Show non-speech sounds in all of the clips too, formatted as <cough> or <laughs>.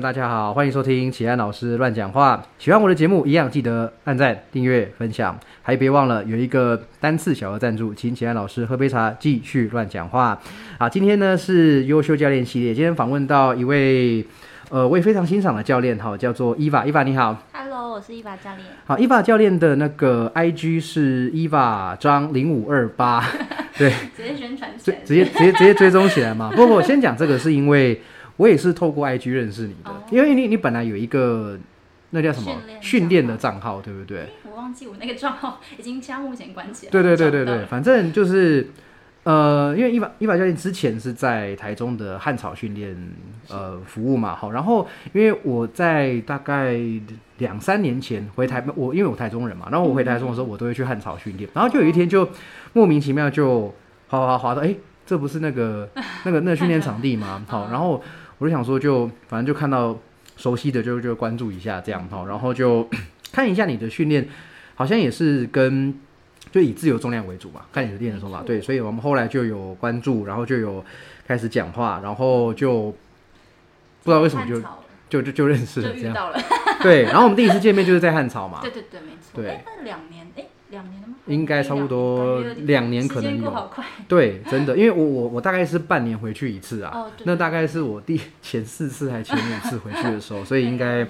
大家好，欢迎收听启安老师乱讲话。喜欢我的节目，一样记得按赞、订阅、分享，还别忘了有一个单次小额赞助，请启安老师喝杯茶，继续乱讲话。好，今天呢是优秀教练系列，今天访问到一位呃我也非常欣赏的教练，哈，叫做伊娃。伊娃你好，Hello，我是伊娃教练。好，伊娃教练的那个 IG 是伊娃张零五二八，对，<laughs> 直接宣传，直直接直接直接追踪起来嘛。不不，先讲这个是因为。我也是透过 IG 认识你的，因为你你本来有一个那叫什么训练的账号，对不对？我忘记我那个账号 <laughs> 已经加目前关起来。对对对对对，反正就是呃，因为一把一把教练之前是在台中的汉草训练呃服务嘛，好，然后因为我在大概两三年前回台，我因为我台中人嘛，然后我回台中的时候，我都会去汉草训练，然后就有一天就莫名其妙就滑滑滑到，哎，这不是那个那个那个训练场地吗？<laughs> 好，然后。我就想说，就反正就看到熟悉的就就关注一下这样哈，然后就 <coughs> 看一下你的训练，好像也是跟就以自由重量为主嘛，看你的练的手法对，所以我们后来就有关注，然后就有开始讲话，然后就不知道为什么就就就就认识了这样，对，然后我们第一次见面就是在汉朝嘛，<laughs> 对对对，没错，对，那两年哎。应该差不多两年，可能有。对，真的，因为我我我大概是半年回去一次啊。哦，那大概是我第前四次还前五次回去的时候，所以应该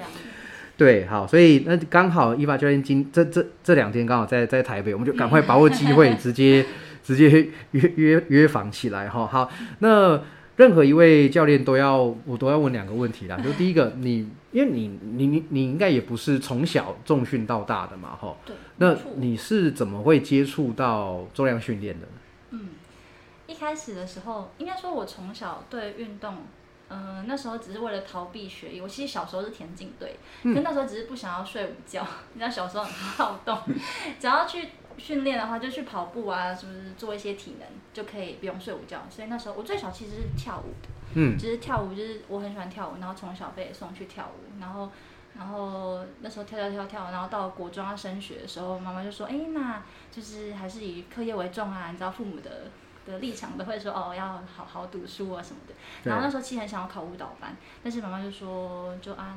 对，好，所以那刚好伊娃教练今这这这两天刚好在在台北，我们就赶快把握机会，<laughs> 直接直接约约约访起来哈。好，那。任何一位教练都要，我都要问两个问题啦。就第一个，你因为你你你你应该也不是从小重训到大的嘛，哈。对。那你是怎么会接触到重量训练的？嗯，一开始的时候，应该说我从小对运动，嗯，那时候只是为了逃避学业。我其实小时候是田径队，可那时候只是不想要睡午觉。你知道小时候很好动，只要去。训练的话就去跑步啊，是不是做一些体能就可以不用睡午觉？所以那时候我最小其实是跳舞的，嗯，就是跳舞，就是我很喜欢跳舞，然后从小被送去跳舞，然后，然后那时候跳跳跳跳，然后到国中要升学的时候，妈妈就说，哎，那就是还是以课业为重啊，你知道父母的的立场都会说，哦，要好好读书啊什么的。然后那时候其实很想要考舞蹈班，但是妈妈就说，就啊。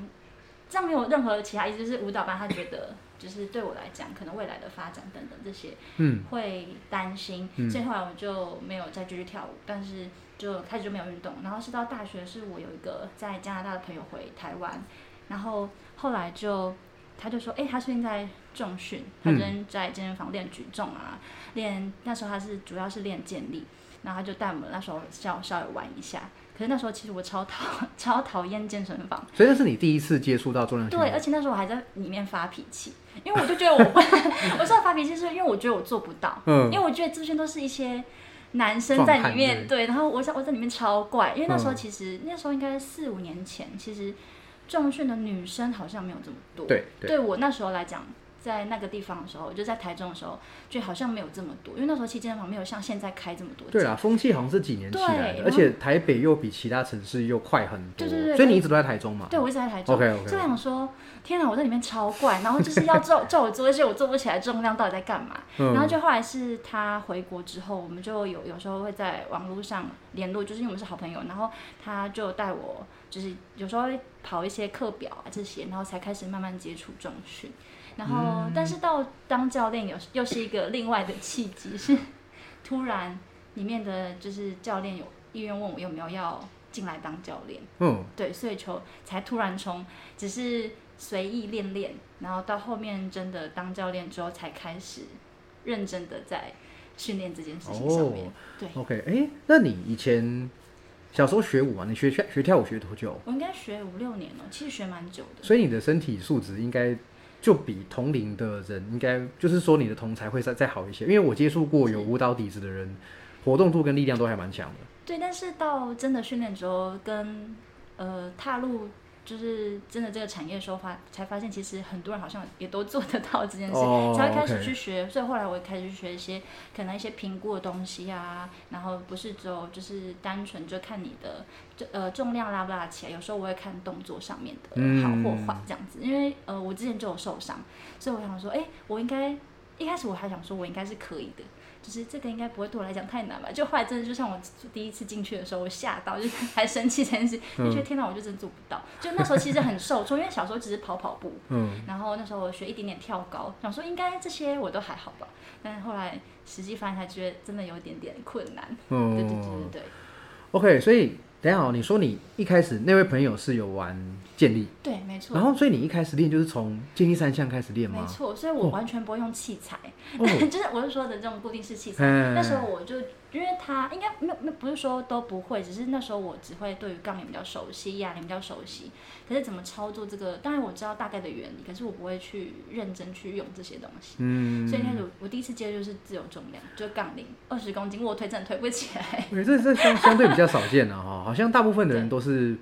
这样没有任何其他意思，就是舞蹈班她觉得就是对我来讲，可能未来的发展等等这些，嗯，会担心，所以后来我就没有再继续跳舞，但是就开始就没有运动。然后是到大学，是我有一个在加拿大的朋友回台湾，然后后来就他就说，哎，他最近在重训，他最近在健身房练举重啊，练那时候他是主要是练健力，然后他就带我们那时候稍稍微玩一下。可是那时候其实我超讨超讨厌健身房，所以那是你第一次接触到重量训练。对，而且那时候我还在里面发脾气，因为我就觉得我 <laughs> 我说发脾气是因为我觉得我做不到，嗯，因为我觉得这些都是一些男生在里面对，然后我想我在里面超怪，因为那时候其实那时候应该四五年前，其实重训的女生好像没有这么多，对，对我那时候来讲。在那个地方的时候，就在台中的时候，就好像没有这么多，因为那时候其实健身房没有像现在开这么多。对啊，风气好像是几年起来的，而且台北又比其他城市又快很多。对对对。所以你一直都在台中嘛？对，我一直在台中。OK OK。就想说，天哪，我在里面超怪，然后就是要叫叫 <laughs> 我做一些我做不起来重量，到底在干嘛？然后就后来是他回国之后，我们就有有时候会在网络上联络，就是因为我们是好朋友，然后他就带我，就是有时候会跑一些课表啊这些，然后才开始慢慢接触重训。然后，但是到当教练有又是一个另外的契机，是突然里面的就是教练有意愿问我有没有要进来当教练。嗯，对，所以就才突然从只是随意练练，然后到后面真的当教练之后，才开始认真的在训练这件事情上面。对，OK，哎，那你以前小时候学舞啊？你学学学跳舞学多久？我应该学五六年了，其实学蛮久的。所以你的身体素质应该。就比同龄的人应该，就是说你的同才会再再好一些，因为我接触过有舞蹈底子的人，活动度跟力量都还蛮强的。对，但是到真的训练之后，跟呃踏入。就是真的这个产业的时候发才发现，其实很多人好像也都做得到这件事，才会开始去学。所以后来我也开始去学一些可能一些评估的东西啊，然后不是只有就是单纯就看你的呃重量拉不拉起来，有时候我会看动作上面的好或坏这样子。因为呃我之前就有受伤，所以我想说，哎，我应该一开始我还想说我应该是可以的，就是这个应该不会对我来讲太难吧？就后来真的就像我第一次进去的时候，我吓到，就 <laughs> 还生气这件事，就觉得天哪，我就真做不到。就那时候其实很受挫，因为小时候只是跑跑步，嗯，然后那时候我学一点点跳高，想说应该这些我都还好吧，但是后来实际发现才觉得真的有一点点困难。嗯，对对对对对。OK，所以。等下哦，你说你一开始那位朋友是有玩健力，对，没错。然后，所以你一开始练就是从建立三项开始练吗？没错，所以我完全不会用器材，<laughs> 就是我是说的这种固定式器材。那时候我就。因为他应该没有没不是说都不会，只是那时候我只会对于杠铃比较熟悉，哑铃比较熟悉。可是怎么操作这个，当然我知道大概的原理，可是我不会去认真去用这些东西。嗯。所以开始我第一次接就是自由重量，就杠铃二十公斤卧推真的推不起来。<laughs> 对，这这相相对比较少见了哈，好像大部分的人都是。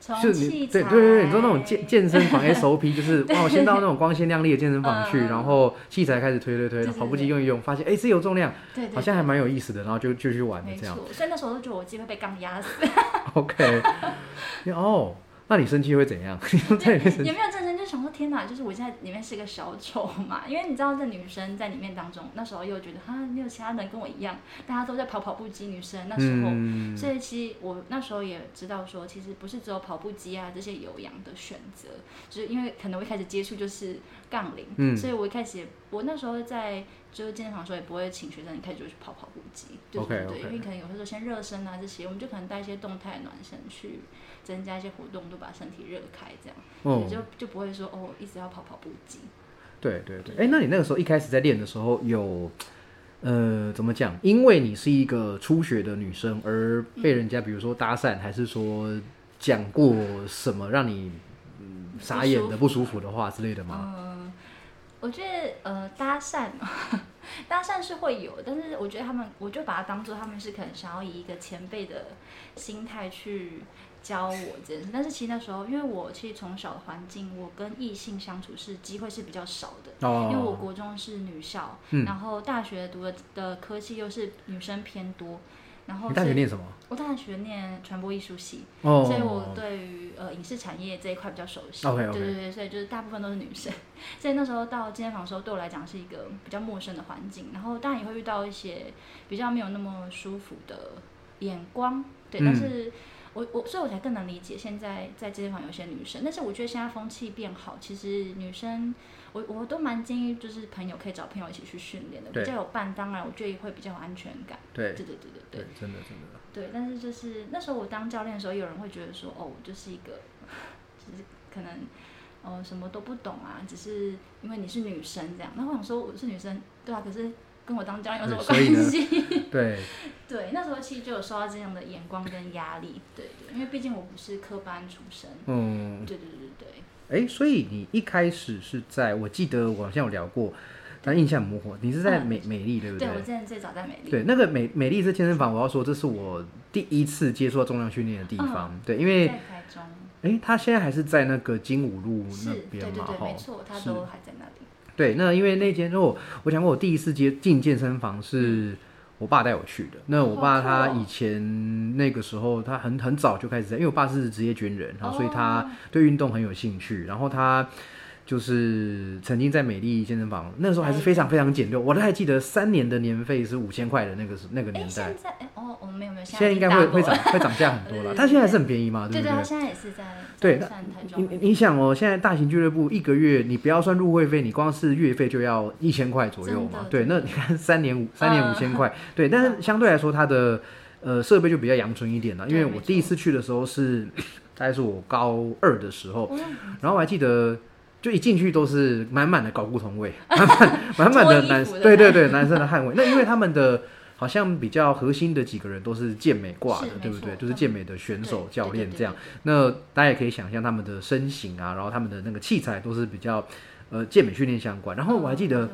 就是你对对对，你说那种健健身房 <laughs> SOP 就是哇，我先到那种光鲜亮丽的健身房去，然后器材开始推推推，跑步机用一用，发现哎是有重量，对，好像还蛮有意思的，然后就就去玩这样。所以那时候都觉得我自己会被杠压死。<laughs> OK，哦。那你生气会怎样？<laughs> 也没有正生，就想说天哪，就是我现在里面是个小丑嘛。因为你知道，这女生在里面当中，那时候又觉得哈，没有其他人跟我一样，大家都在跑跑步机，女生那时候，所以其实我那时候也知道说，其实不是只有跑步机啊这些有氧的选择，就是因为可能我一开始接触就是杠铃，所以我一开始也我那时候在就是健身房的时候也不会请学生一开始就去跑跑步机，对对对，因为可能有时候先热身啊这些，我们就可能带一些动态暖身去。增加一些活动，都把身体热开，这样，也就就不会说哦，一直要跑跑步机。对对对，哎，那你那个时候一开始在练的时候，有呃怎么讲？因为你是一个初学的女生，而被人家比如说搭讪，还是说讲过什么让你傻眼的不舒服的话之类的吗？嗯，我觉得呃搭讪，<laughs> 搭讪是会有，但是我觉得他们，我就把它当做他们是可能想要以一个前辈的心态去。教我这件事，但是其实那时候，因为我其实从小的环境，我跟异性相处是机会是比较少的，因为我国中是女校，然后大学读的的科系又是女生偏多，然后你大学念什么？我大学念传播艺术系，所以我对于呃影视产业这一块比较熟悉，对对对，所以就是大部分都是女生，<laughs> 所以那时候到健身房的时候，对我来讲是一个比较陌生的环境，然后当然也会遇到一些比较没有那么舒服的眼光，对，但是。我我所以，我才更能理解现在在健身房有些女生。但是我觉得现在风气变好，其实女生，我我都蛮建议，就是朋友可以找朋友一起去训练的，比较有伴。当然，我觉得会比较有安全感。对对对对对对，真的真的。对，但是就是那时候我当教练的时候，有人会觉得说，哦，我就是一个，<laughs> 就是可能，哦，什么都不懂啊，只是因为你是女生这样。那我想说，我是女生，对啊，可是。跟我当教练有什么关系？<laughs> 对 <laughs> 对，那时候其实就有受到这样的眼光跟压力，对对，因为毕竟我不是科班出身，嗯，对对对对对。哎，所以你一开始是在我记得我好像有聊过，但印象模糊，你是在美美丽对不对？对我之前最早在美丽。对，那个美美丽是健身房，我要说这是我第一次接触到重量训练的地方，对，因为在台中。哎，他现在还是在那个金武路那边嘛？对，没错，他都还在那里。对，那因为那间，如果我讲过，我第一次接进健身房是我爸带我去的。那我爸他以前那个时候，他很很早就开始在，因为我爸是职业军人，然后所以他对运动很有兴趣，然后他。就是曾经在美丽健身房，那时候还是非常非常简陋，我都还记得三年的年费是五千块的那个是那个年代。现在哦哦没有没有，现在应该会会涨会涨价很多了。<laughs> 但现在还是很便宜嘛，对不对？对对，现在也是在对。你你想哦，现在大型俱乐部一个月你不要算入会费，你光是月费就要一千块左右嘛。对，那你看三年五三年五千块，对，但是相对来说它的呃设备就比较阳春一点了。因为我第一次去的时候是大概是我高二的时候，然后我还记得。就一进去都是满满的睾固酮味，满满满满的男，对对对，男生的汗味。那因为他们的好像比较核心的几个人都是健美挂的，对不对？就是健美的选手教练这样。那大家也可以想象他们的身形啊，然后他们的那个器材都是比较呃健美训练相关。然后我还记得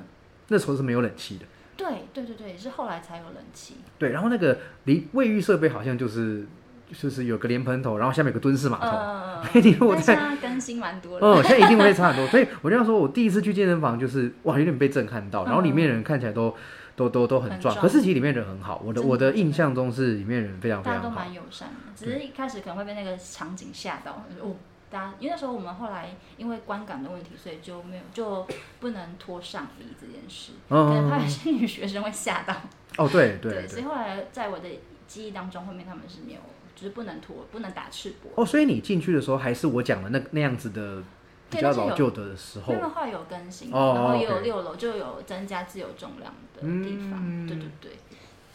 那时候是没有冷气的，对对对对，是后来才有冷气。对，然后那个离卫浴设备好像就是。就是有个连喷头，然后下面有个蹲式马桶。一定我在更新蛮多的。哦，现在一定会差很多。所以我这样说，我第一次去健身房就是哇，有点被震撼到。然后里面人看起来都都都都很壮，可是其实里面人很好。我的我的印象中是里面人非常非常好。大家都蛮友善的，只是一开始可能会被那个场景吓到。哦。大家因为那时候我们后来因为观感的问题，所以就没有就不能脱上衣这件事，可能怕有些女学生会吓到。哦，对对对，所以后来在我的记忆当中，后面他们是没有，就是不能脱，不能打赤膊。哦，所以你进去的时候还是我讲的那那样子的比较老旧的时候。因为话有更新，然后也有六楼就有增加自由重量的地方。对对对。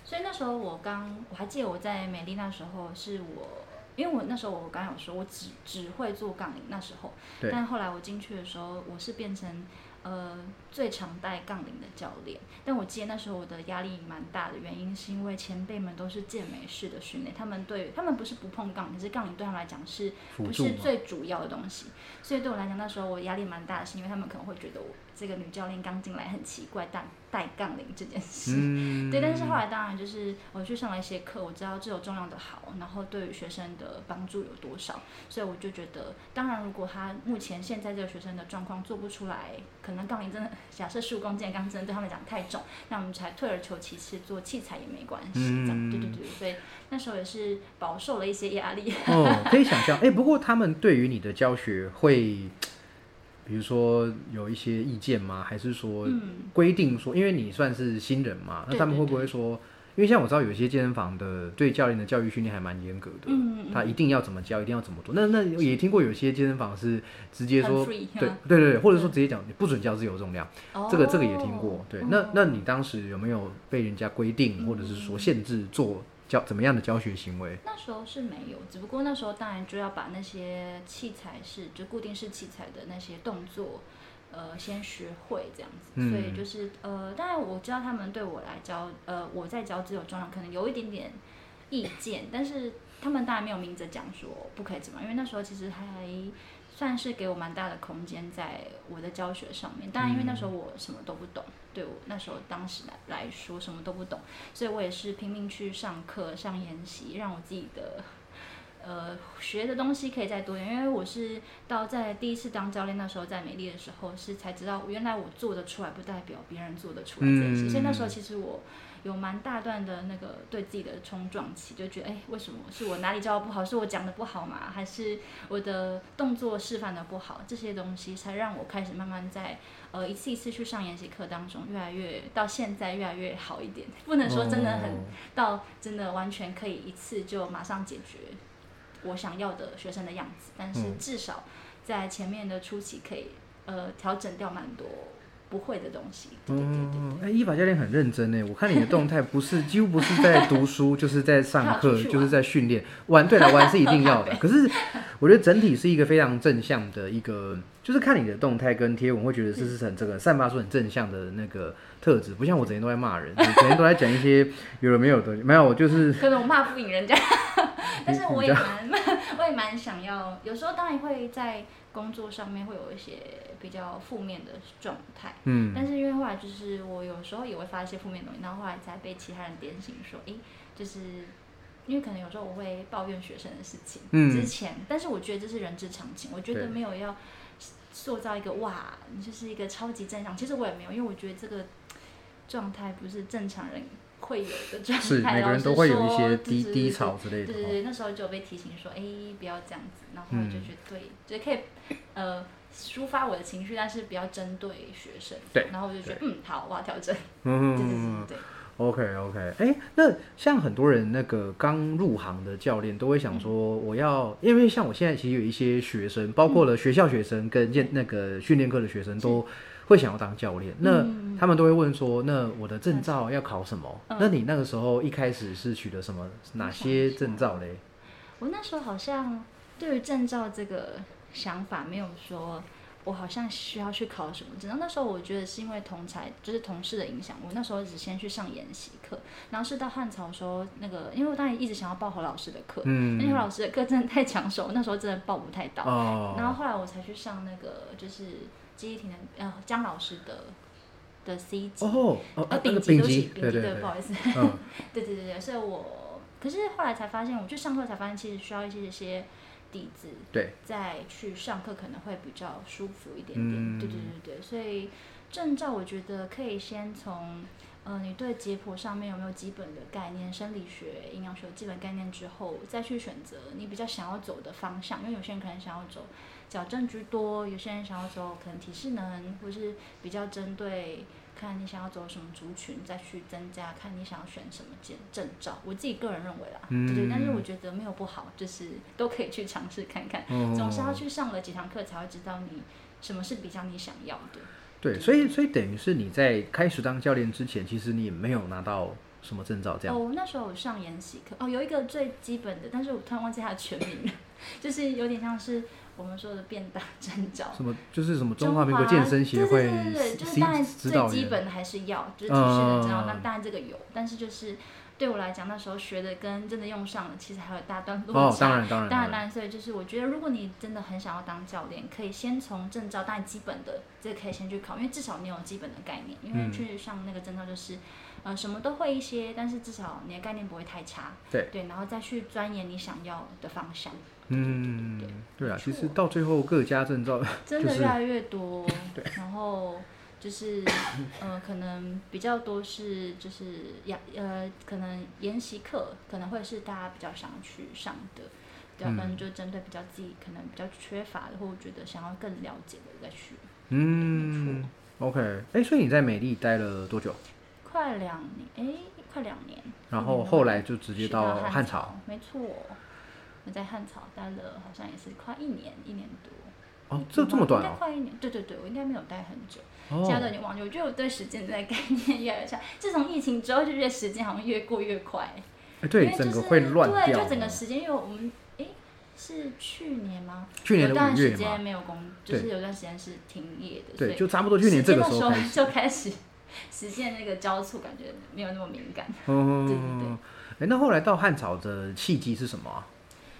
所以那时候我刚，我还记得我在美丽那时候是我，因为我那时候我刚有说我只只会做杠铃那时候，但后来我进去的时候，我是变成。呃，最常带杠铃的教练，但我记得那时候我的压力蛮大的，原因是因为前辈们都是健美式的训练，他们对他们不是不碰杠，可是杠铃对他们来讲是不是最主要的东西，所以对我来讲那时候我压力蛮大的，是因为他们可能会觉得我这个女教练刚进来很奇怪，但带杠铃这件事，对，但是后来当然就是我去上了一些课，我知道这有重量的好，然后对于学生的帮助有多少，所以我就觉得，当然如果他目前现在这个学生的状况做不出来。可能杠铃真的，假设十五公斤的杠真的对他们讲太重，那我们才退而求其次做器材也没关系，这样对对对，所以那时候也是饱受了一些压力。<laughs> 哦，可以想象，哎，不过他们对于你的教学会，比如说有一些意见吗？还是说规定说，因为你算是新人嘛，那他们会不会说？因为像我知道有些健身房的对教练的教育训练还蛮严格的，嗯他一定要怎么教，一定要怎么做。那那也听过有些健身房是直接说，对对对或者说直接讲你不准教自由重量，这个这个也听过。对，那那你当时有没有被人家规定或者是说限制做教怎么样的教学行为？那时候是没有，只不过那时候当然就要把那些器材是就固定式器材的那些动作。呃，先学会这样子，所以就是呃，当然我知道他们对我来教，呃，我在教自由重量可能有一点点意见，但是他们当然没有明着讲说不可以怎么，因为那时候其实还算是给我蛮大的空间在我的教学上面。当然，因为那时候我什么都不懂，对我那时候当时来来说什么都不懂，所以我也是拼命去上课、上研习，让我自己的。呃，学的东西可以再多一点，因为我是到在第一次当教练那时候，在美丽的时候是才知道，原来我做得出来，不代表别人做得出来这件事。所以那时候其实我有蛮大段的那个对自己的冲撞期，就觉得，哎，为什么是我哪里教的不好？是我讲的不好吗？还是我的动作示范的不好？这些东西才让我开始慢慢在呃一次一次去上研习课当中，越来越到现在越来越好一点。不能说真的很到真的完全可以一次就马上解决。我想要的学生的样子，但是至少在前面的初期可以呃调整掉蛮多不会的东西。嗯，哎，依法教练很认真呢。我看你的动态不是几乎不是在读书，就是在上课，就是在训练。玩对了，玩是一定要的。<laughs> 可是我觉得整体是一个非常正向的一个，就是看你的动态跟贴文，会觉得这是很这个散发出很正向的那个特质，不像我整天都在骂人，整天都在讲一些有了没有的。没有，我就是可能我骂不赢人家。<laughs> 但是我也蛮，<laughs> 我也蛮想要。有时候当然会在工作上面会有一些比较负面的状态，嗯。但是因为后来就是我有时候也会发一些负面东西，然后后来才被其他人点醒说，哎，就是因为可能有时候我会抱怨学生的事情，嗯。之前，但是我觉得这是人之常情，我觉得没有要塑造一个哇，你就是一个超级正常。其实我也没有，因为我觉得这个状态不是正常人。会有的状态，是每个人都会有一些低低潮之类的。对对对，那时候就被提醒说，哎，不要这样子。然后我就觉得，对，就可以呃抒发我的情绪，但是不要针对学生。对。然后我就觉得，嗯，好，我要调整。嗯 <laughs> 对。OK OK，哎，那像很多人那个刚入行的教练都会想说，我要，因为像我现在其实有一些学生，包括了学校学生跟健那个训练课的学生都。会想要当教练，那他们都会问说：“那我的证照要考什么？”那你那个时候一开始是取得什么哪些证照嘞？我那时候好像对于证照这个想法没有说，我好像需要去考什么证。那时候我觉得是因为同才就是同事的影响，我那时候只先去上研习课，然后是到汉朝说那个，因为我当然一直想要报何老师的课，嗯，因为何老师的课真的太抢手，那时候真的报不太到。哦，然后后来我才去上那个就是。记忆体能，呃，姜老师的的 C 级，哦，呃，顶级都是顶级的，不好意思，<laughs> 对对对对，所以我，可是后来才发现，我去上课才发现，其实需要一些些底子，对，再去上课可能会比较舒服一点点，对对对对，所以证照我觉得可以先从。呃，你对解剖上面有没有基本的概念，生理学、营养学基本概念之后，再去选择你比较想要走的方向。因为有些人可能想要走矫正居多，有些人想要走可能体适能，或是比较针对。看你想要走什么族群，再去增加。看你想要选什么证证照，我自己个人认为啦，对对。但是我觉得没有不好，就是都可以去尝试看看。总是要去上了几堂课，才会知道你什么是比较你想要的。对，所以所以等于是你在开始当教练之前，其实你也没有拿到什么证照，这样。哦，那时候有上研习课，哦，有一个最基本的，但是我突然忘记它的全名了，<laughs> 就是有点像是。我们说的变大证照，什么就是什么中华民国健身协会，对对对对，就是当然最基本的还是要，就是体训的证照，那当然这个有，但是就是对我来讲，那时候学的跟真的用上了，其实还有大段路哦，当然当然当然当然，所以就是我觉得，如果你真的很想要当教练，可以先从证照，当然基本的这个可以先去考，因为至少你有基本的概念，因为去上那个证照就是呃什么都会一些，但是至少你的概念不会太差，对对，然后再去钻研你想要的方向。嗯，对啊，其实到最后各家证照 <laughs> 真的越来越多，<laughs> 对然后就是呃，可能比较多是就是研呃，可能研习课可能会是大家比较想去上的，对啊，可能就针对比较自己可能比较缺乏的，或者觉得想要更了解的再去。嗯，OK，哎，所以你在美丽待了多久？快两年，哎，快两年。然后后来就直接到汉朝，没错。在汉草待了好像也是快一年，一年多。哦，这这么短应该快一年。对对对，我应该没有待很久。现在都已经忘记。我觉得我对时间的概念越来越差。自从疫情之后，就觉得时间好像越过越快。哎，对，整个会乱掉。对，就整个时间，因为我们哎是去年吗？去年有段时间没有工，就是有段时间是停业的。对，就差不多去年这个时候就开始实现那个交错，感觉没有那么敏感。嗯，对对对。哎，那后来到汉朝的契机是什么啊？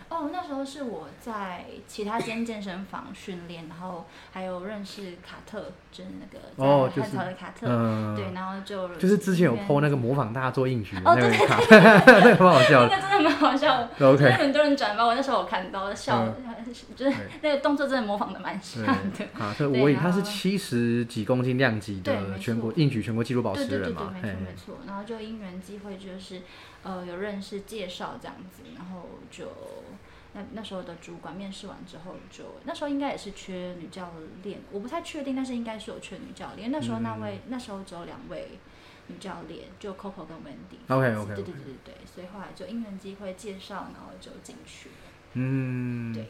哦，那时候是我在其他间健身房训练，然后还有认识卡特，就是那个在汉朝的卡特，对，然后就就是之前有 PO 那个模仿大家做硬举那个卡，<laughs> 那个蛮好笑的，那个真的蛮好笑的，<laughs> OK，很多人转发，我那时候我看到笑，<laughs> 就是那个动作真的模仿的蛮像的。卡特，我以他是七十几公斤量级的全国硬举全国纪录保持人嘛，没错没错，然后就因缘机会就是呃有认识介绍这样子，然后就。那那时候的主管面试完之后，就那时候应该也是缺女教练，我不太确定，但是应该是有缺女教练。那时候那位那时候只有两位女教练，就 Coco 跟 Wendy。OK OK。对对对对对，所以后来就因缘机会介绍，然后就进去了。嗯，对。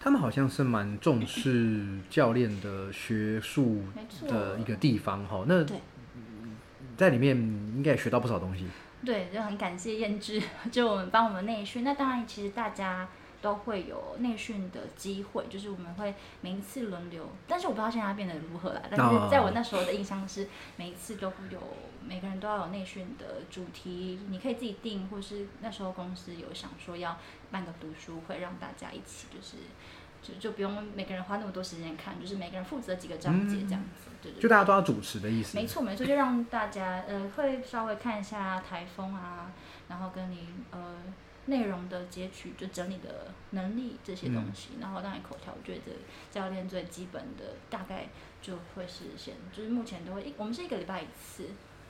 他们好像是蛮重视教练的学术的一个地方哈。那在里面应该也学到不少东西。对，就很感谢燕之，<laughs> 就我们帮我们内训。那当然，其实大家。都会有内训的机会，就是我们会每一次轮流，但是我不知道现在变得如何了。但是在我那时候的印象是，每一次都会有每个人都要有内训的主题，你可以自己定，或是那时候公司有想说要办个读书会，让大家一起，就是就就不用每个人花那么多时间看，就是每个人负责几个章节这样子，对对。就大家都要主持的意思。没错没错，就让大家呃会稍微看一下台风啊，然后跟你呃。内容的截取，就整理的能力这些东西，然后当然口条，我觉得教练最基本的大概就会是先，就是目前都会一，我们是一个礼拜一次，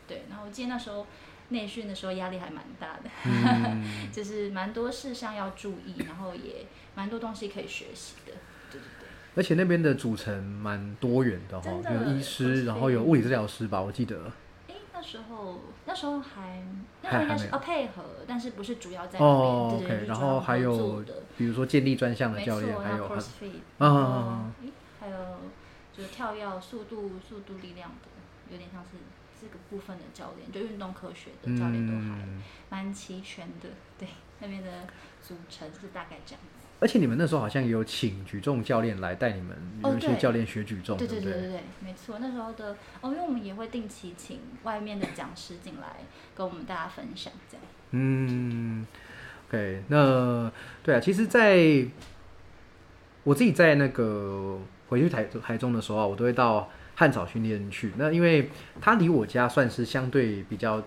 对，然后我记得那时候内训的时候压力还蛮大的，<laughs> <laughs> 就是蛮多事项要注意，然后也蛮多东西可以学习的，对对对。而且那边的组成蛮多元的哈，有医师，然后有物理治疗师吧，我记得。那时候，那时候还，<laughs> 那时候应该是要配合，但是不是主要在那边，对对对。然后还有，比如说建立专项的教练，还有，嗯，还有就是跳跃速度、速度力量的，有点像是这个部分的教练，就运动科学的教练都还蛮齐全的。对，那边的组成是大概这样。而且你们那时候好像也有请举重教练来带你们，有一些教练学举重，对对对对对，没错。那时候的哦，因为我们也会定期请外面的讲师进来跟我们大家分享，这样。嗯，OK，那对啊，其实，在我自己在那个回去台台中的时候，我都会到汉草训练去。那因为它离我家算是相对比较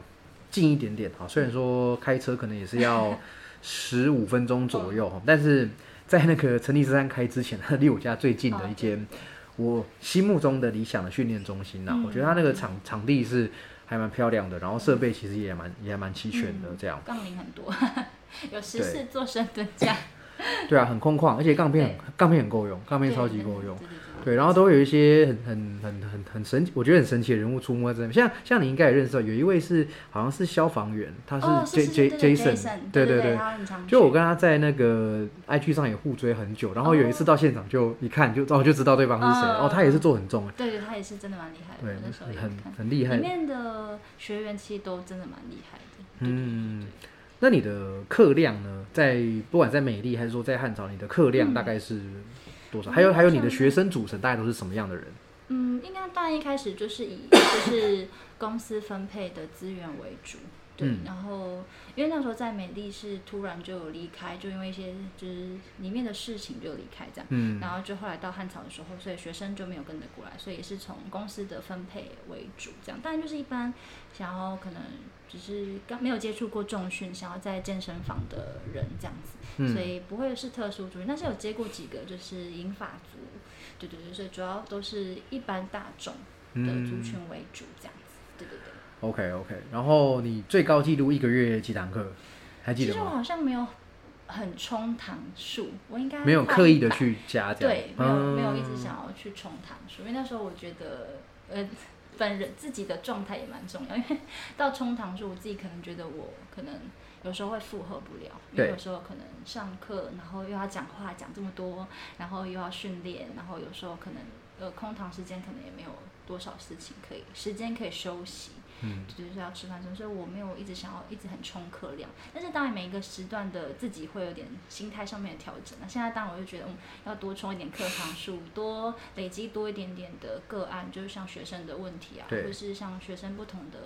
近一点点啊，虽然说开车可能也是要。十五分钟左右，但是在那个成吉思汗开之前，<laughs> 离我家最近的一间我心目中的理想的训练中心呐，我觉得它那个场场地是还蛮漂亮的，然后设备其实也蛮也还蛮齐全的嗯这样。杠铃很多，<laughs> 有十四做深蹲架，<laughs> 对啊，很空旷，而且杠片对。杠片很够用，杠片超级够用。对对，然后都会有一些很很很很很神奇，我觉得很神奇的人物出没在这边。像像你应该也认识到，有一位是好像是消防员，他哦，是 J 是 J 是对 Jason，对对对。就我跟他在那个 IG 上也互追很久，然后有一次到现场就一看就哦就知道对方是谁，嗯哦他也是做很重，对对，他也是真的蛮厉害的，对我那时候，很看，很厉害里。面的学员其实都真的蛮厉害的，对嗯那你的客量呢？在不管在美丽还是说在汉朝，你的客量大概是多少？嗯还有还有你的学生组成大概都是什么样的人？嗯，应该当然一开始就是以就是公司分配的资源为主，对，嗯然后因为那时候在美丽是突然就有离开，就因为一些就是里面的事情就离开这样，嗯然后就后来到汉朝的时候，所以学生就没有跟着过来，所以也是从公司的分配为主这样，当然就是一般想要可能只是刚没有接触过重训，想要在健身房的人这样子，所嗯以不会是特殊族群，但是有接过几个就是银发族，对对对，所以主要都是一般大众的族群为主这样子，对对对。OK OK，然后你最高纪录一个月几堂课？还记得其实我？好像没有很冲堂数，我应该没有刻意的去加对，没有、没有一直嗯想要去冲堂数，因为那时候我觉得，呃，本人自己的状态也蛮重要，因为 <laughs> 到冲堂时，我自己可能觉得我可能有时候会负荷不了，因为有时候可能上课，然后又要讲话讲这么多，然后又要训练，然后有时候可能呃空堂时间可能也没有多少事情可以时间可以休息。嗯。就是要吃饭什么，所以我没有一直想要一直很冲课量，但是当然每一个时段的自己会有点心态上面的调整那现在当然我就觉得，嗯，要多冲一点课堂数，多累积多一点点的个案，就是像学生的问题啊，对。或是像学生不同的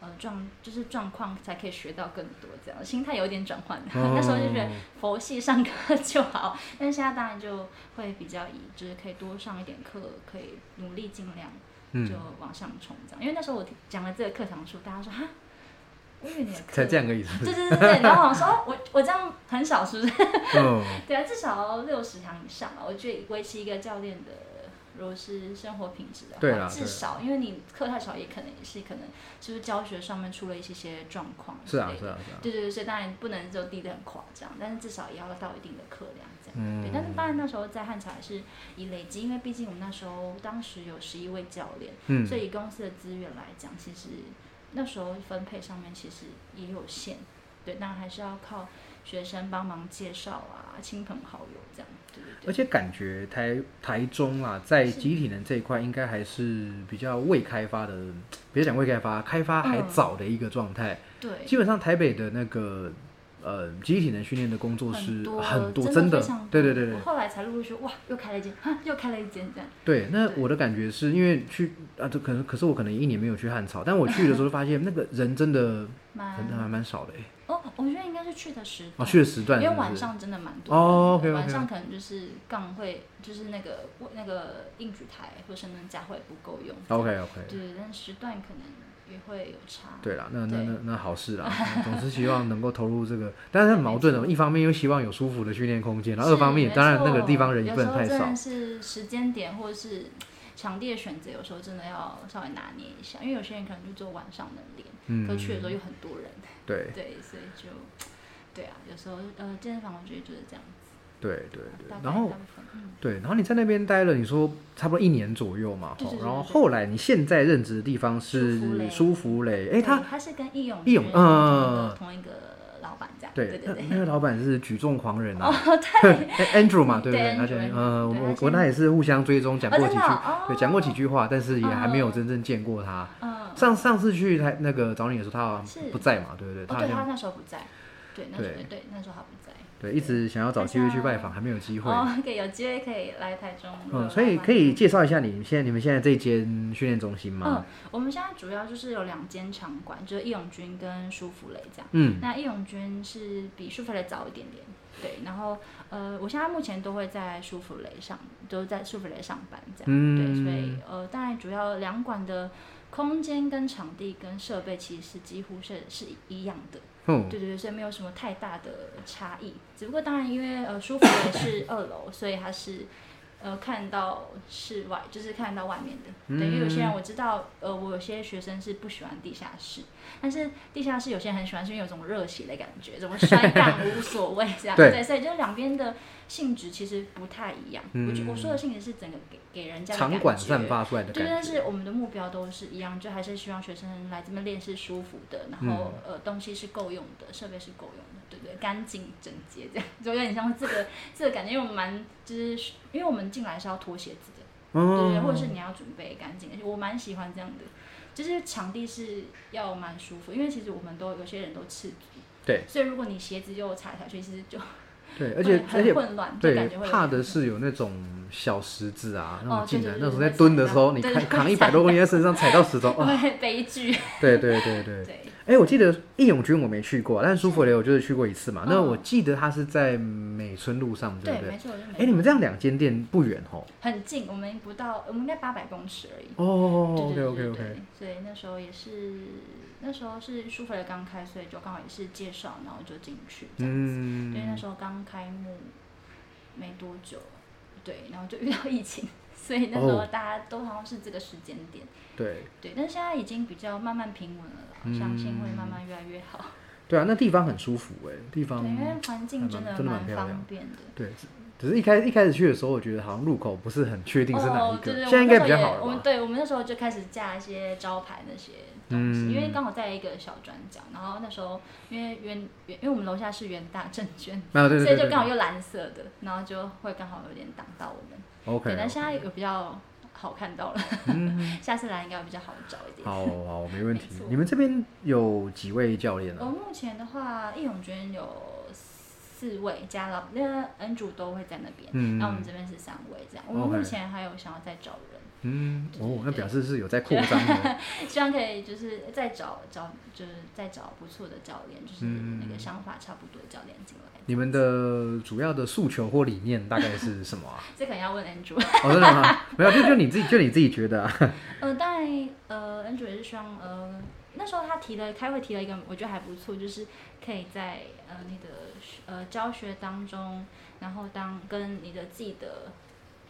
呃状，就是状况才可以学到更多这样，心态有点转换。<laughs> 那时候就觉得哦佛系上课就好，<laughs> 但是现在当然就会比较以就是可以多上一点课，可以努力尽量嗯就，往上冲这样。因为那时候我讲了这个课堂数，大家说哈，我以为你的课才这样而已，是不对？对对对，然后我想说，哦我我这样很少是不是？嗯，<laughs> 对啊，至少要六十堂以上啊。我觉得维持一个教练的，如果是生活品质的话，至少因为你课太少，也可能也是可能就是教学上面出了一些些状况之类的。是啊是啊是啊，对对对，所以当然不能就低得很夸张，但是至少也要到一定的课量。嗯对，但是当然那时候在汉朝也是以累积，因为毕竟我们那时候当时有十一位教练，嗯所以以公司的资源来讲，其实那时候分配上面其实也有限。对，当然还是要靠学生帮忙介绍啊，亲朋好友这样。对对对。而且感觉台台中啊，在集体能这一块，应该还是比较未开发的，别讲未开发，开发还嗯早的一个状态。对，基本上台北的那个呃集体能训练的工作是很多真真的对对对对我后来才陆陆续续哇，又开了一间，哈，<laughs> 又开了一间这样。对。那我的感觉是因为去啊，这可能可是我可能一年没有去汉朝，但我去的时候发现 <laughs> 那个人真的蛮很还蛮少的哎。哦，我觉得应该是去的时哦，去的时段因为晚上真的蛮多哦晚上可能就是杠会，就是那个那个硬举台或深蹲架会不够用。OK OK。对，但时段可能也会有差。对啦，那那那那好事啦，<laughs> 总是希望能够投入这个，但是很矛盾的，一方面又希望有舒服的训练空间，然后二方面当然那个地方人也不能太少有时候。是时间点或者是场地的选择，有时候真的要稍微拿捏一下，因为有些人可能就做晚上能练，嗯可去的时候有很多人，对对，所以就对啊，有时候呃健身房我觉得就是这样子。对对对然后。对，然后你在那边待了，你说差不多一年左右嘛，吼对对对对然后后来你现在任职的地方是舒芙蕾哎，他他是跟义勇义勇嗯同一个老板这样，对对对对。那个老板是举重狂人啊，哦，对，<laughs> 哎 Andrew 嘛，对不对对？他现 Andrew，呃，我我跟他也是互相追踪，讲哦过几句对，讲过几句话，但是也还没有嗯真正见过他。嗯，上上次去他那个找你的时候，他好像不在嘛，对不对？哦，对他那时候不在，对，那时候对对那时候他不在。对一直想要找机会去拜访，还没有机会。哦，可以有机会可以来台中。嗯，所以可以介绍一下你现在你们现在这间训练中心吗嗯？，我们现在主要就是有两间场馆，就是义勇军跟舒芙蕾这样。嗯那义勇军是比舒芙蕾早一点点，对。然后呃，我现在目前都会在舒芙蕾上，都在舒芙蕾上班这样。嗯对，所以呃，当然主要两馆的空间跟场地跟设备其实是几乎是是一样的。哦，对对对，所以没有什么太大的差异。只不过当然，因为呃，舒服也是二楼，所以它是呃看到室外，就是看到外面的。对，因为有些人我知道，呃，我有些学生是不喜欢地下室，但是地下室有些人很喜欢，是因为有种热血的感觉，怎么摔 <laughs> 杠无所谓这样。对，所以就两边的性质其实不太一样。我觉我说的性质是整个给给人家场馆散发出来的对，但是我们的目标都是一样，就还是希望学生来这边练是舒服的，然后呃东西是够用的，设备是够用的。对不对，干净整洁这样，就有点像这个这个感觉，因为我们蛮就是，因为我们进来是要脱鞋子的，对对，或者是你要准备干净，而且我蛮喜欢这样的，就是场地是要蛮舒服，因为其实我们都有些人都赤足，对，所以如果你鞋子又踩下去，其实就对，而且而且混乱，对，怕的是有那种小石子啊，那种进来，那时候在蹲的时候，你看扛一百多公斤在身上踩到石头，对，悲剧，对对对对。哎，我记得义勇军我没去过，但是舒芙蕾我就是去过一次嘛。那我记得它是在美村路上，对不对？没错。哎，你们这样两间店不远哦？很近，我们不到，我们应该八百公尺而已。哦，OK OK OK。所以那时候也是，那时候是舒芙蕾刚开，所以就刚好也是介绍，然后就进去这样子。因为那时候刚开幕没多久，对，然后就遇到疫情。所以那时候大家都好像是这个时间点，对对，但是现在已经比较慢慢平稳了，相信会慢慢越来越好。<laughs> 对啊，那地方很舒服哎，地方对因为环境真的蛮方便的。对，只是一开一开始去的时候，我觉得好像入口不是很确定是哪一个，现在应该比较好了。我们对我们那时候就开始架一些招牌那些东西，因为刚好在一个小转角，然后那时候因为元元，因为我们楼下是元大证券，所以就刚好又蓝色的，然后就会刚好有点挡到我们。OK，但现在有比较好看到了，<laughs> 下次来应该比较好找一点。好好，没问题。你们这边有几位教练呢？我目前的话，易勇军有四位，加了那恩主都会在那边。嗯，那我们这边是三位，这样。我们目前还有想要再找人。嗯，哦，那表示是有在扩张的。<laughs> 希望可以就是再找找，就是再找不错的教练，就是那个想法差不多的教练进来。你们的主要的诉求或理念大概是什么啊？<laughs> 这可能要问 Andrew。哦，真的吗？<laughs> 没有，就就你自己，就你自己觉得啊。呃，当然，呃，Andrew 也是希望，呃，那时候他提了开会提了一个，我觉得还不错，就是可以在呃你的呃教学当中，然后当跟你的自己的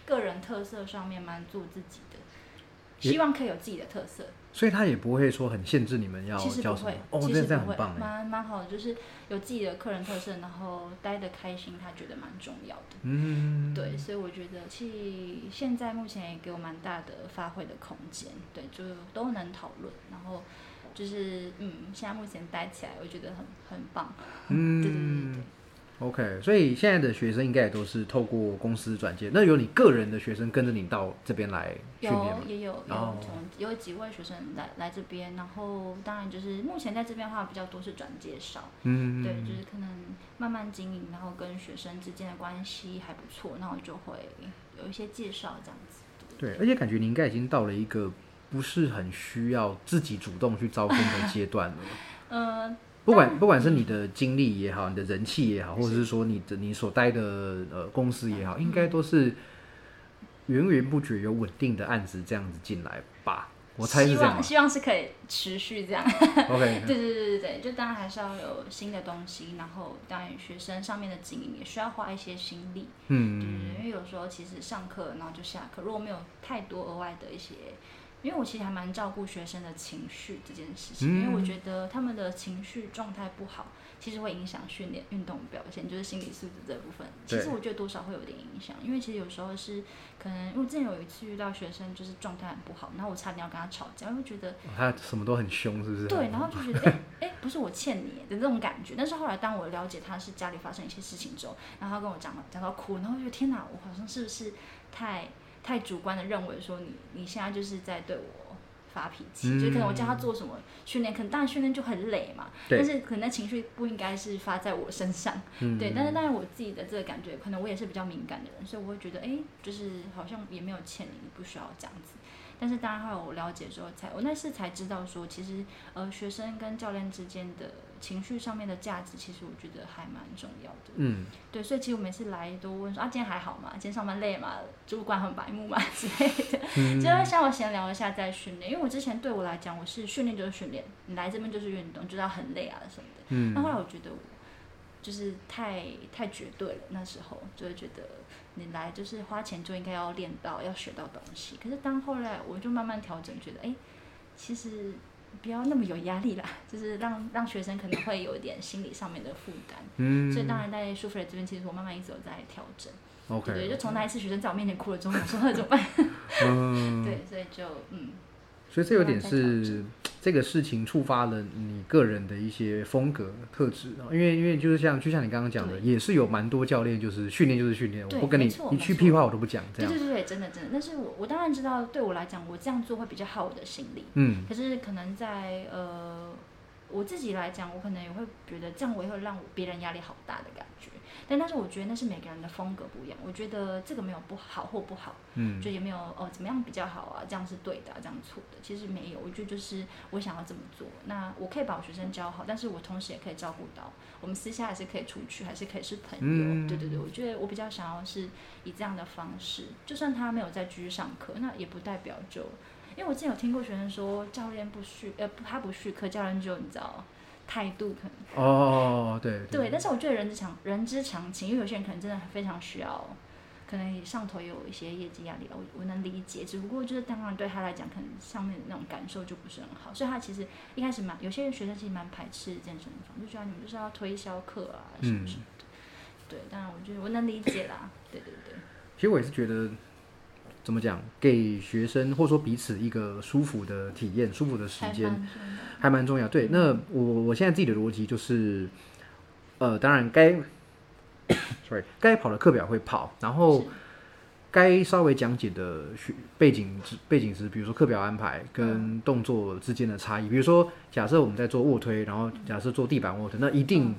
个人特色上面蛮做自己的，希望可以有自己的特色。所以他也不会说很限制你们要教什么哦，这样很棒蛮蛮好的，就是有自己的客人特色，然后待的开心，他觉得蛮重要的。嗯，对，所以我觉得其实现在目前也给我蛮大的发挥的空间，对，就都能讨论，然后就是嗯，现在目前待起来，我觉得很很棒。嗯，对对对对。OK，所以现在的学生应该也都是透过公司转介。那有你个人的学生跟着你到这边来训练吗？有，也有，有从有几位学生来来这边，然后当然就是目前在这边的话比较多是转介绍，嗯，对，就是可能慢慢经营，然后跟学生之间的关系还不错，然后就会有一些介绍这样子。对，而且感觉你应该已经到了一个不是很需要自己主动去招生的阶段了。嗯。<laughs> 不管不管是你的经历也好，你的人气也好，或者是说你的你所待的呃公司也好，应该都是源源不绝有稳定的案子这样子进来吧？我猜是这样。希望是可以持续这样。OK。<laughs> 对对对对对，就当然还是要有新的东西，然后当然学生上面的经营也需要花一些心力。嗯。对因为有时候其实上课然后就下课，如果没有太多额外的一些。因为我其实还蛮照顾学生的情绪这件事情，因为我觉得他们的情绪状态不好，其实会影响训练运动表现，就是心理素质这部分。其实我觉得多少会有点影响，因为其实有时候是可能，因为之前有一次遇到学生就是状态很不好，然后我差点要跟他吵架，因为觉得他什么都很凶，是不是？对，然后就觉得 <laughs> 哎哎，不是我欠你的那种感觉。但是后来当我了解他是家里发生一些事情之后，然后他跟我讲讲到哭，然后我觉得天哪，我好像是不是太。太主观的认为说你你现在就是在对我发脾气，就可能我叫他做什么训练，可能当然训练就很累嘛，但是可能情绪不应该是发在我身上，对，但是当然我自己的这个感觉，可能我也是比较敏感的人，所以我会觉得，哎，就是好像也没有欠你，你不需要这样子。但是当然后来我了解之后，才我那次才知道说，其实呃学生跟教练之间的情绪上面的价值，其实我觉得还蛮重要的。嗯，对，所以其实我每次来都问说啊，今天还好吗？今天上班累吗？主管很白目吗 <laughs> 之类的，就会像我闲聊一下再训练。因为我之前对我来讲，我是训练就是训练，你来这边就是运动，就是要很累啊什么的。嗯，那后来我觉得就是太太绝对了，那时候就会觉得。你来就是花钱就应该要练到，要学到东西。可是当后来我就慢慢调整，觉得哎，其实不要那么有压力啦，<laughs> 就是让让学生可能会有一点心理上面的负担。嗯。所以当然在舒芙蕾这边，其实我慢慢一直有在调整。OK。对，就从那一次学生在我面前哭了之后，我说那 <laughs> 怎么办？嗯。<laughs> 对，所以就嗯。所以这有点是这个事情触发了你个人的一些风格特质因为因为就是像就像你刚刚讲的，也是有蛮多教练就是训练就是训练，我不跟你你去屁话我都不讲，这样。对对对，真的真的。但是我我当然知道，对我来讲，我这样做会比较耗我的心力。嗯。可是可能在呃我自己来讲，我可能也会觉得这样我也会让别人压力好大的感觉。但但是我觉得那是每个人的风格不一样，我觉得这个没有不好或不好，嗯，就也没有哦怎么样比较好啊，这样是对的，这样错的，其实没有，我觉得就是我想要这么做，那我可以把我学生教好，但是我同时也可以照顾到，我们私下还是可以出去，还是可以是朋友，对对对，我觉得我比较想要是以这样的方式，就算他没有再继续上课，那也不代表就，因为我之前有听过学生说教练不续，呃，他不续课，教练就你知道。态度可能哦，对对，但是我觉得人之常人之常情，因为有些人可能真的非常需要，可能上头有一些业绩压力我我能理解。只不过就是当然对他来讲，可能上面的那种感受就不是很好，所以他其实一开始蛮有些学生其实蛮排斥健身房，就觉得你们就是要推销课啊什么什么的。对，当然我觉得我能理解啦，对对对。其实我也是觉得。怎么讲？给学生或者说彼此一个舒服的体验、舒服的时间，还蛮重要。对，那我我现在自己的逻辑就是，呃，当然该，sorry，该跑的课表会跑，然后该稍微讲解的学背景背景是，比如说课表安排跟动作之间的差异。比如说，假设我们在做卧推，然后假设做地板卧推，那一定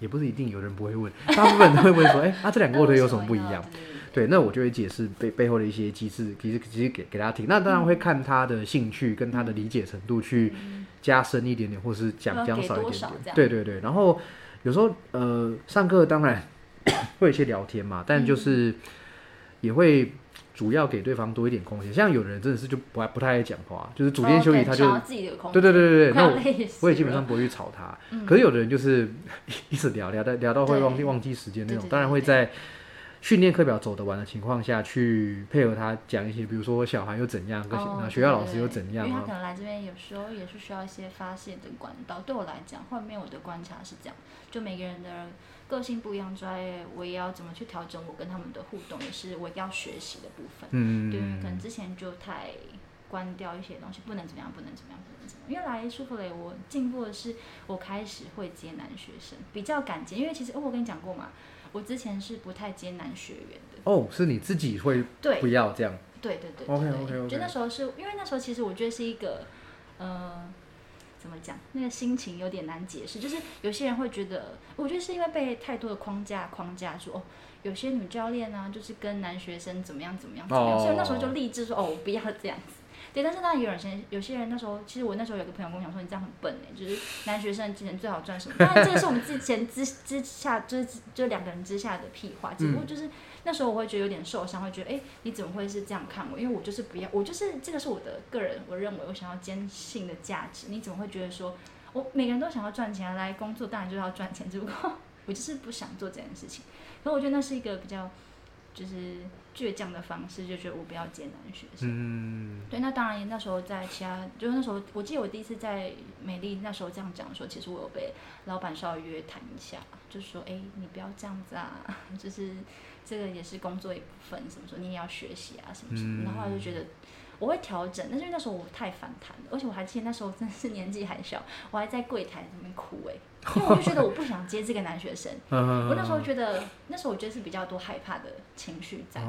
也不是一定有人不会问，大部分都会问说，哎，那这两个卧推有什么不一样？<laughs> 对，那我就会解释背背后的一些机制，其实其实给给大家听。那当然会看他的兴趣跟他的理解程度去加深一点点，或是讲讲少一点点。对对对。然后有时候呃上课当然 <coughs> 会有一些聊天嘛，但就是也会主要给对方多一点空间。像有的人真的是就不爱不太爱讲话，就是主练休息他就对对对对对。那我也基本上不会去吵他。可是有的人就是 <laughs> 一直聊聊到聊到会忘记忘记时间那种，当然会在。训练课表走得完的情况下去配合他讲一些，比如说小孩又怎样，跟学校老师又怎样因为他可能来这边有时候也是需要一些发泄的管道。对我来讲，后面我的观察是这样：就每个人的个性不一样，专业我也要怎么去调整我跟他们的互动，也是我要学习的部分。嗯对，可能之前就太关掉一些东西，不能怎么样，不能怎么样，不能怎么样。因为来舒芙蕾，我进步的是我开始会接男学生，比较敢接。因为其实我跟你讲过嘛。我之前是不太接男学员的哦，是你自己会不要这样？对对对，OK OK OK。就那时候是因为那时候其实我觉得是一个，呃，怎么讲？那个心情有点难解释。就是有些人会觉得，我觉得是因为被太多的框架框架住哦。有些女教练呢，就是跟男学生怎么样怎么样怎么样，所以那时候就立志说哦，我不要这样子。对，但是当然有些有些人那时候，其实我那时候有个朋友跟我讲说，你这样很笨哎，就是男学生之前最好赚什么？当然这个是我们之前之之下，就是就两个人之下的屁话。只不过就是那时候我会觉得有点受伤，会觉得哎，你怎么会是这样看我？因为我就是不要，我就是这个是我的个人，我认为我想要坚信的价值。你怎么会觉得说我每个人都想要赚钱来工作，当然就是要赚钱，只不过 <laughs> 我就是不想做这件事情。可我觉得那是一个比较。就是倔强的方式，就觉得我不要艰难学生。嗯，对，那当然，那时候在其他，就是那时候，我记得我第一次在美丽那时候这样讲的时候，其实我有被老板稍微约谈一下，就是说，哎，你不要这样子啊，<laughs> 就是这个也是工作一部分，什么说你也要学习啊，什么什么。然后我就觉得我会调整，但是那时候我太反弹了，而且我还记得那时候真的是年纪还小，我还在柜台那边哭哎。因为我就觉得我不想接这个男学生，<laughs> 我那时候觉得，那时候我觉得是比较多害怕的情绪在，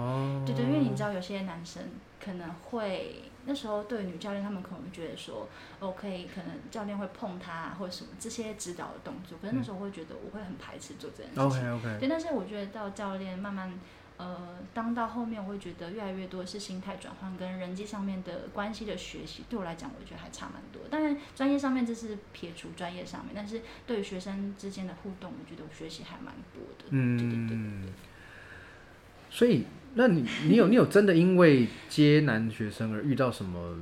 对对，因为你知道有些男生可能会那时候对女教练他们可能觉得说，OK，可能教练会碰他或者什么这些指导的动作，可是那时候我会觉得我会很排斥做这件事情，OK OK，对，但是我觉得到教练慢慢。呃，当到后面我会觉得越来越多是心态转换跟人际上面的关系的学习，对我来讲，我觉得还差蛮多。当然，专业上面这是撇除专业上面，但是对于学生之间的互动，我觉得我学习还蛮多的。嗯，对对对对。所以，那你你有你有真的因为接男学生而遇到什么？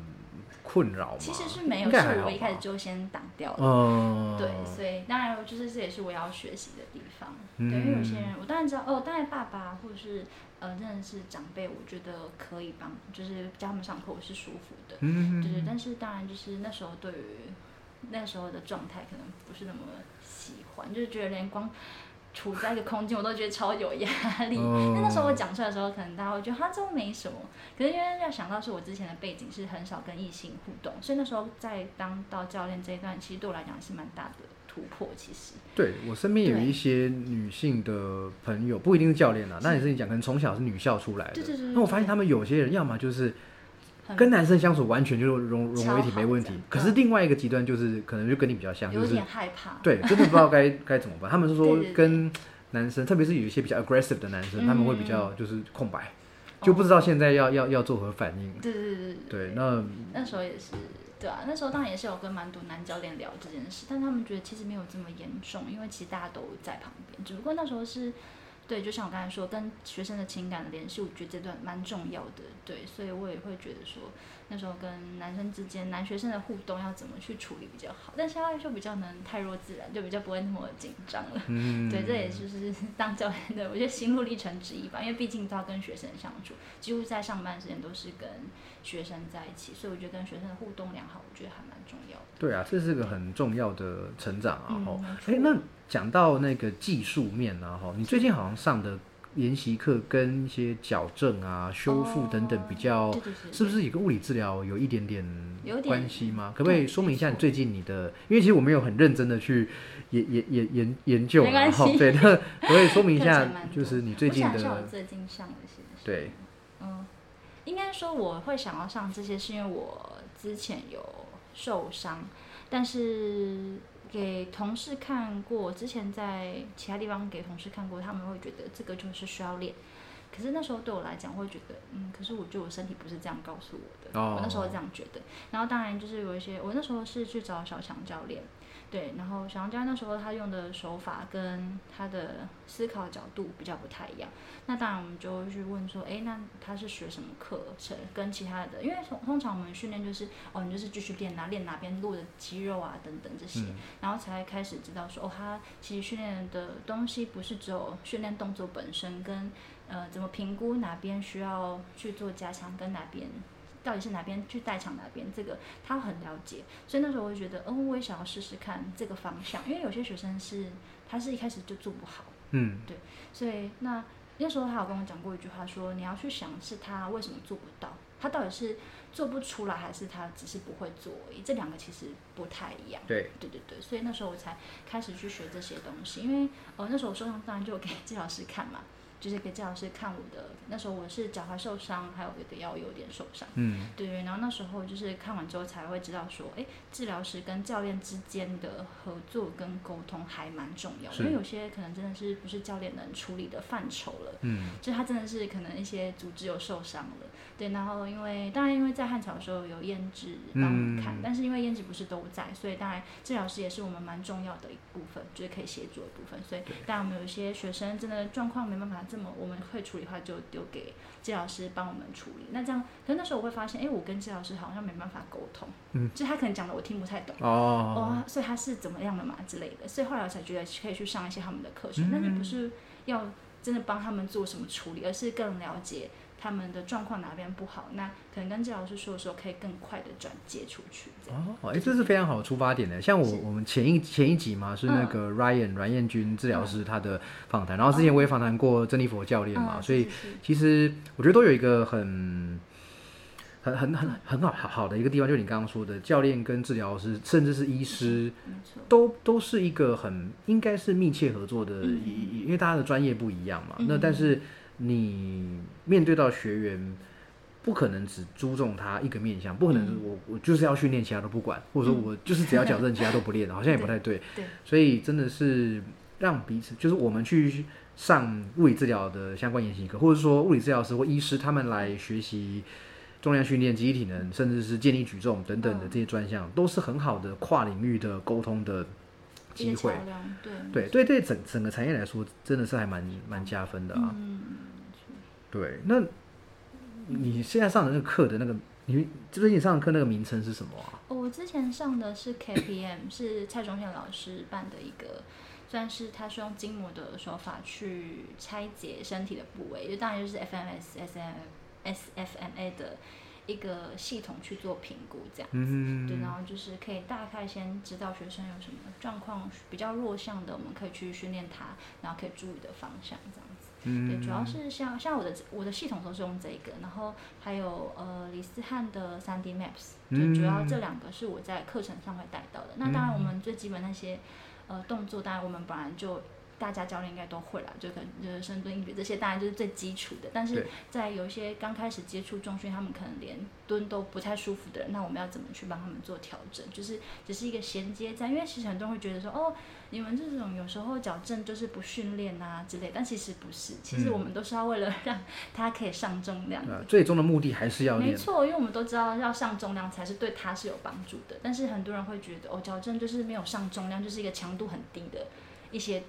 困扰吗？其实是没有，是我一开始就先挡掉了。嗯，对，所以当然就是这也是我要学习的地方。嗯对，因为有些人我当然知道哦，当然爸爸或者是呃真的是长辈，我觉得可以帮，就是教他们上课我是舒服的。嗯，对对，但是当然就是那时候对于那时候的状态可能不是那么喜欢，就是觉得连光处在一个空间我都觉得超有压力。哦 <laughs> 那那时候我讲出来的时候，可能大家会觉得哈这都没什么，可是因为要想到是我之前的背景是很少跟异性互动，所以那时候在当到教练这一段，其实对我来讲是蛮大的突破。其实对我身边有一些女性的朋友，不一定是教练啦，那也是你讲，可能从小是女校出来的。对对对对那我发现他们有些人，要么就是很跟男生相处完全就融融为一体没问题，可是另外一个极端就是可能就跟你比较像，就是有点害怕。对，真的不知道该 <laughs> 该怎么办。他们是说跟男生，特别是有一些比较 aggressive 的男生，他们会比较嗯就是空白，就不知道现在要要要做何反应。对对对对对，那那时候也是，对啊，那时候当然也是有跟蛮多男教练聊这件事，但他们觉得其实没有这么严重，因为其实大家都在旁边，只不过那时候是，对，就像我刚才说，跟学生的情感的联系，我觉得这段蛮重要的，对，所以我也会觉得说，那时候跟男生之间，男学生的互动要怎么去处理比较好，但现在就比较能太弱自然，就比较不会那么紧张了。嗯，对，这也就是 <laughs> 当教练的，我觉得心路历程之一吧。因为毕竟都要跟学生相处，几乎在上班时间都是跟学生在一起，所以我觉得跟学生的互动良好，我觉得还蛮重要的。对啊，这是个很重要的成长啊。嗯哈、没错哎、那讲到那个技术面啊，哈，你最近好像上的研习课跟一些矫正啊、修复等等比较，对对对，是不是也跟物理治疗有一点点关系吗？可不可以对说明一下你最近你的？因为其实我没有很认真的去研研研研研究啊，没关系哈对，那 <laughs> 可不可以说明一下就是你最近的最近上的是什么对，嗯，应该说我会想要上这些，是因为我之前有受伤，但是给同事看过，之前在其他地方给同事看过，他们会觉得这个就是需要练。可是那时候对我来讲，会觉得，嗯，可是我觉得我身体不是这样告诉我的，我那时候这样觉得。然后当然就是有一些，我那时候是去找小强教练，对，然后小强教练那时候他用的手法跟他的思考角度比较不太一样。那当然我们就会去问说，诶，那他是学什么课程？跟其他的，因为通通常我们训练就是，哦，你就是继续练哪练哪边路的肌肉啊等等这些，嗯然后才开始知道说，哦，他其实训练的东西不是只有训练动作本身跟呃怎么评估哪边需要去做加强，跟哪边到底是哪边去代偿哪边，这个他很了解，所以那时候我就觉得，嗯，我也想要试试看这个方向，因为有些学生是他是一开始就做不好，嗯。对。所以那那时候他有跟我讲过一句话说，你要去想是他为什么做不到，他到底是做不出来，还是他只是不会做而已，这两个其实不太一样。对，对对对，所以那时候我才开始去学这些东西，因为呃那时候我受伤当然就给治疗师看嘛，就是给治疗师看我的，那时候我是脚踝受伤，还有我的腰有点受伤。嗯对对，然后那时候就是看完之后才会知道说，哎，治疗师跟教练之间的合作跟沟通还蛮重要因为有些可能真的是不是教练能处理的范畴了。嗯就他真的是可能一些组织有受伤了，对，然后因为当然因为在汉朝的时候有胭脂帮我们看，嗯但是因为胭脂不是都在，所以当然治疗师也是我们蛮重要的一部分，就是可以协助的部分，所以当然我们有一些学生真的状况没办法这么我们会处理的话，就丢给治疗师帮我们处理。那这样，可是那时候我会发现，哎，我跟治疗师好像没办法沟通，嗯，就是他可能讲的我听不太懂。哦哦，所以他是怎么样的嘛之类的，所以后来我才觉得可以去上一些他们的课程，嗯但是不是要真的帮他们做什么处理，而是更了解他们的状况哪边不好，那可能跟治疗师说的时候，可以更快的转接出去。哦，哎，这是非常好的出发点的。像我我们前一前一集嘛，是那嗯个 Ryan 阮彦君治疗师他的访谈，然后之前我也访谈过珍妮佛教练嘛，嗯所以其实我觉得都有一个很。很很很很好好好的一个地方，就是你刚刚说的，教练跟治疗师，甚至是医师，都都是一个很应该是密切合作的，嗯因因为大家的专业不一样嘛。那嗯但是你面对到学员，不可能只注重他一个面向，不可能嗯。我我就是要训练，其他都不管，或者说我就是只要矫正，其他都不练，好像也不太对。对，所以真的是让彼此，就是我们去上物理治疗的相关研习课，或者说物理治疗师或医师他们来学习重量训练、集体体能，甚至是健力举重等等的嗯这些专项，都是很好的跨领域的沟通的机会。对对。对对，整整个产业来说，真的是还蛮蛮加分的啊。嗯，对，那你现在上的那个课的那个你最近上的课那个名称是什么啊？我之前上的是 KPM，是蔡忠宪老师办的一个，算是他是用筋膜的手法去拆解身体的部位，就当然就是 FMS、SM、SFMA 的一个系统去做评估，这样子。对，然后就是可以大概先知道学生有什么状况比较弱项的，我们可以去训练他，然后可以注意的方向这样子。对，主要是像像我的我的系统都是用这个，然后还有呃李思翰的三 D Maps，就主要这两个是我在课程上会带到的。那当然我们最基本那些呃动作，当然我们本来就。大家教练应该都会啦，就可能就是深蹲、硬举这些，当然就是最基础的。但是在有一些刚开始接触重训，他们可能连蹲都不太舒服的人，那我们要怎么去帮他们做调整？就是只是一个衔接在，因为其实很多人会觉得说，哦，你们这种有时候矫正就是不训练啊之类，但其实不是，其实我们都是要为了让他可以上重量。最终的目的还是要没错，因为我们都知道要上重量才是对他是有帮助的。但是很多人会觉得，哦，矫正就是没有上重量，就是一个强度很低的一些。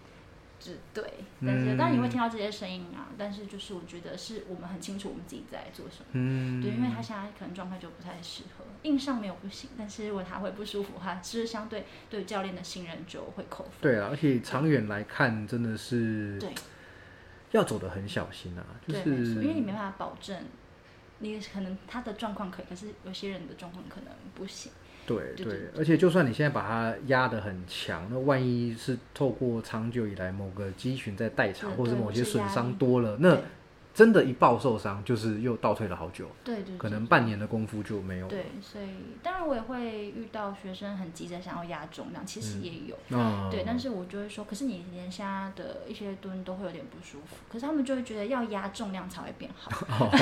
只对，但是当然你会听到这些声音啊，但是就是我觉得是我们很清楚我们自己在做什么，嗯，对，因为他现在可能状态就不太适合，硬上没有不行，但是如果他会不舒服的话，其实相对对教练的信任就会扣分。对啊，而且长远来看真的是，对，要走的很小心啊，就是因为你没办法保证，你可能他的状况可以，可是有些人的状况可能不行。对对，而且就算你现在把它压得很强，那万一是透过长久以来某个肌群在代偿，或者某些损伤多了，那。真的，一爆受伤就是又倒退了好久，对对，可能半年的功夫就没有。对，所以当然我也会遇到学生很急着想要压重量，其实也有，对，但是我就会说，可是你连现在的一些蹲都会有点不舒服，可是他们就会觉得要压重量才会变好。<laughs> <laughs>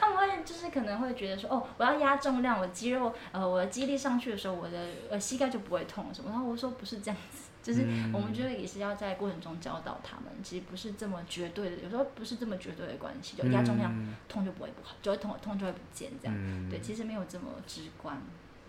他们会就是可能会觉得说，哦，我要压重量，我肌肉呃我的肌力上去的时候，我的呃膝盖就不会痛什么。然后我说不是这样子。就是我们觉得也是要在过程中教导他们，其实不是这么绝对的，有时候不是这么绝对的关系，就压重量痛就不会不好，就会痛痛就会不见这样，对，其实没有这么直观，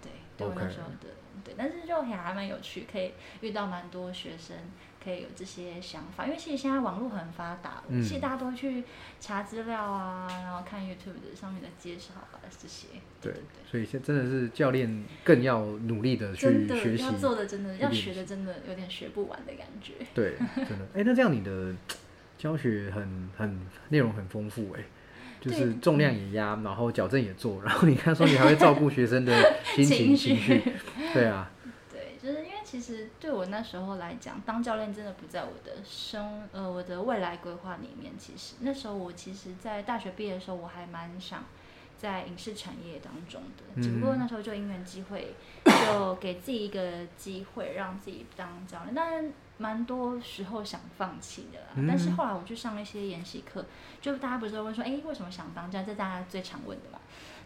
对，对我那时候的，对，但是就也还蛮有趣，可以遇到蛮多学生。可以有这些想法，因为其实现在网络很发达，其实大家都会去查资料啊，然后看 YouTube 的上面的介绍啊这些。对，所以现真的是教练更要努力的去学习，要做的真的要学的真的有点学不完的感觉。对，真的。<laughs> 哎，那这样你的教学很很内容很丰富哎，就是重量也压，然后矫正也做，然后你看说你还会照顾学生的心情 <laughs> 情绪，对啊。其实对我那时候来讲，当教练真的不在我的生呃我的未来规划里面。其实那时候我其实，在大学毕业的时候，我还蛮想在影视产业当中的。只不过那时候就因缘机会，就给自己一个机会，让自己当教练。但蛮多时候想放弃的啦。但是后来我去上一些研习课，就大家不是都问说，哎，为什么想当教练？这大家最常问的嘛。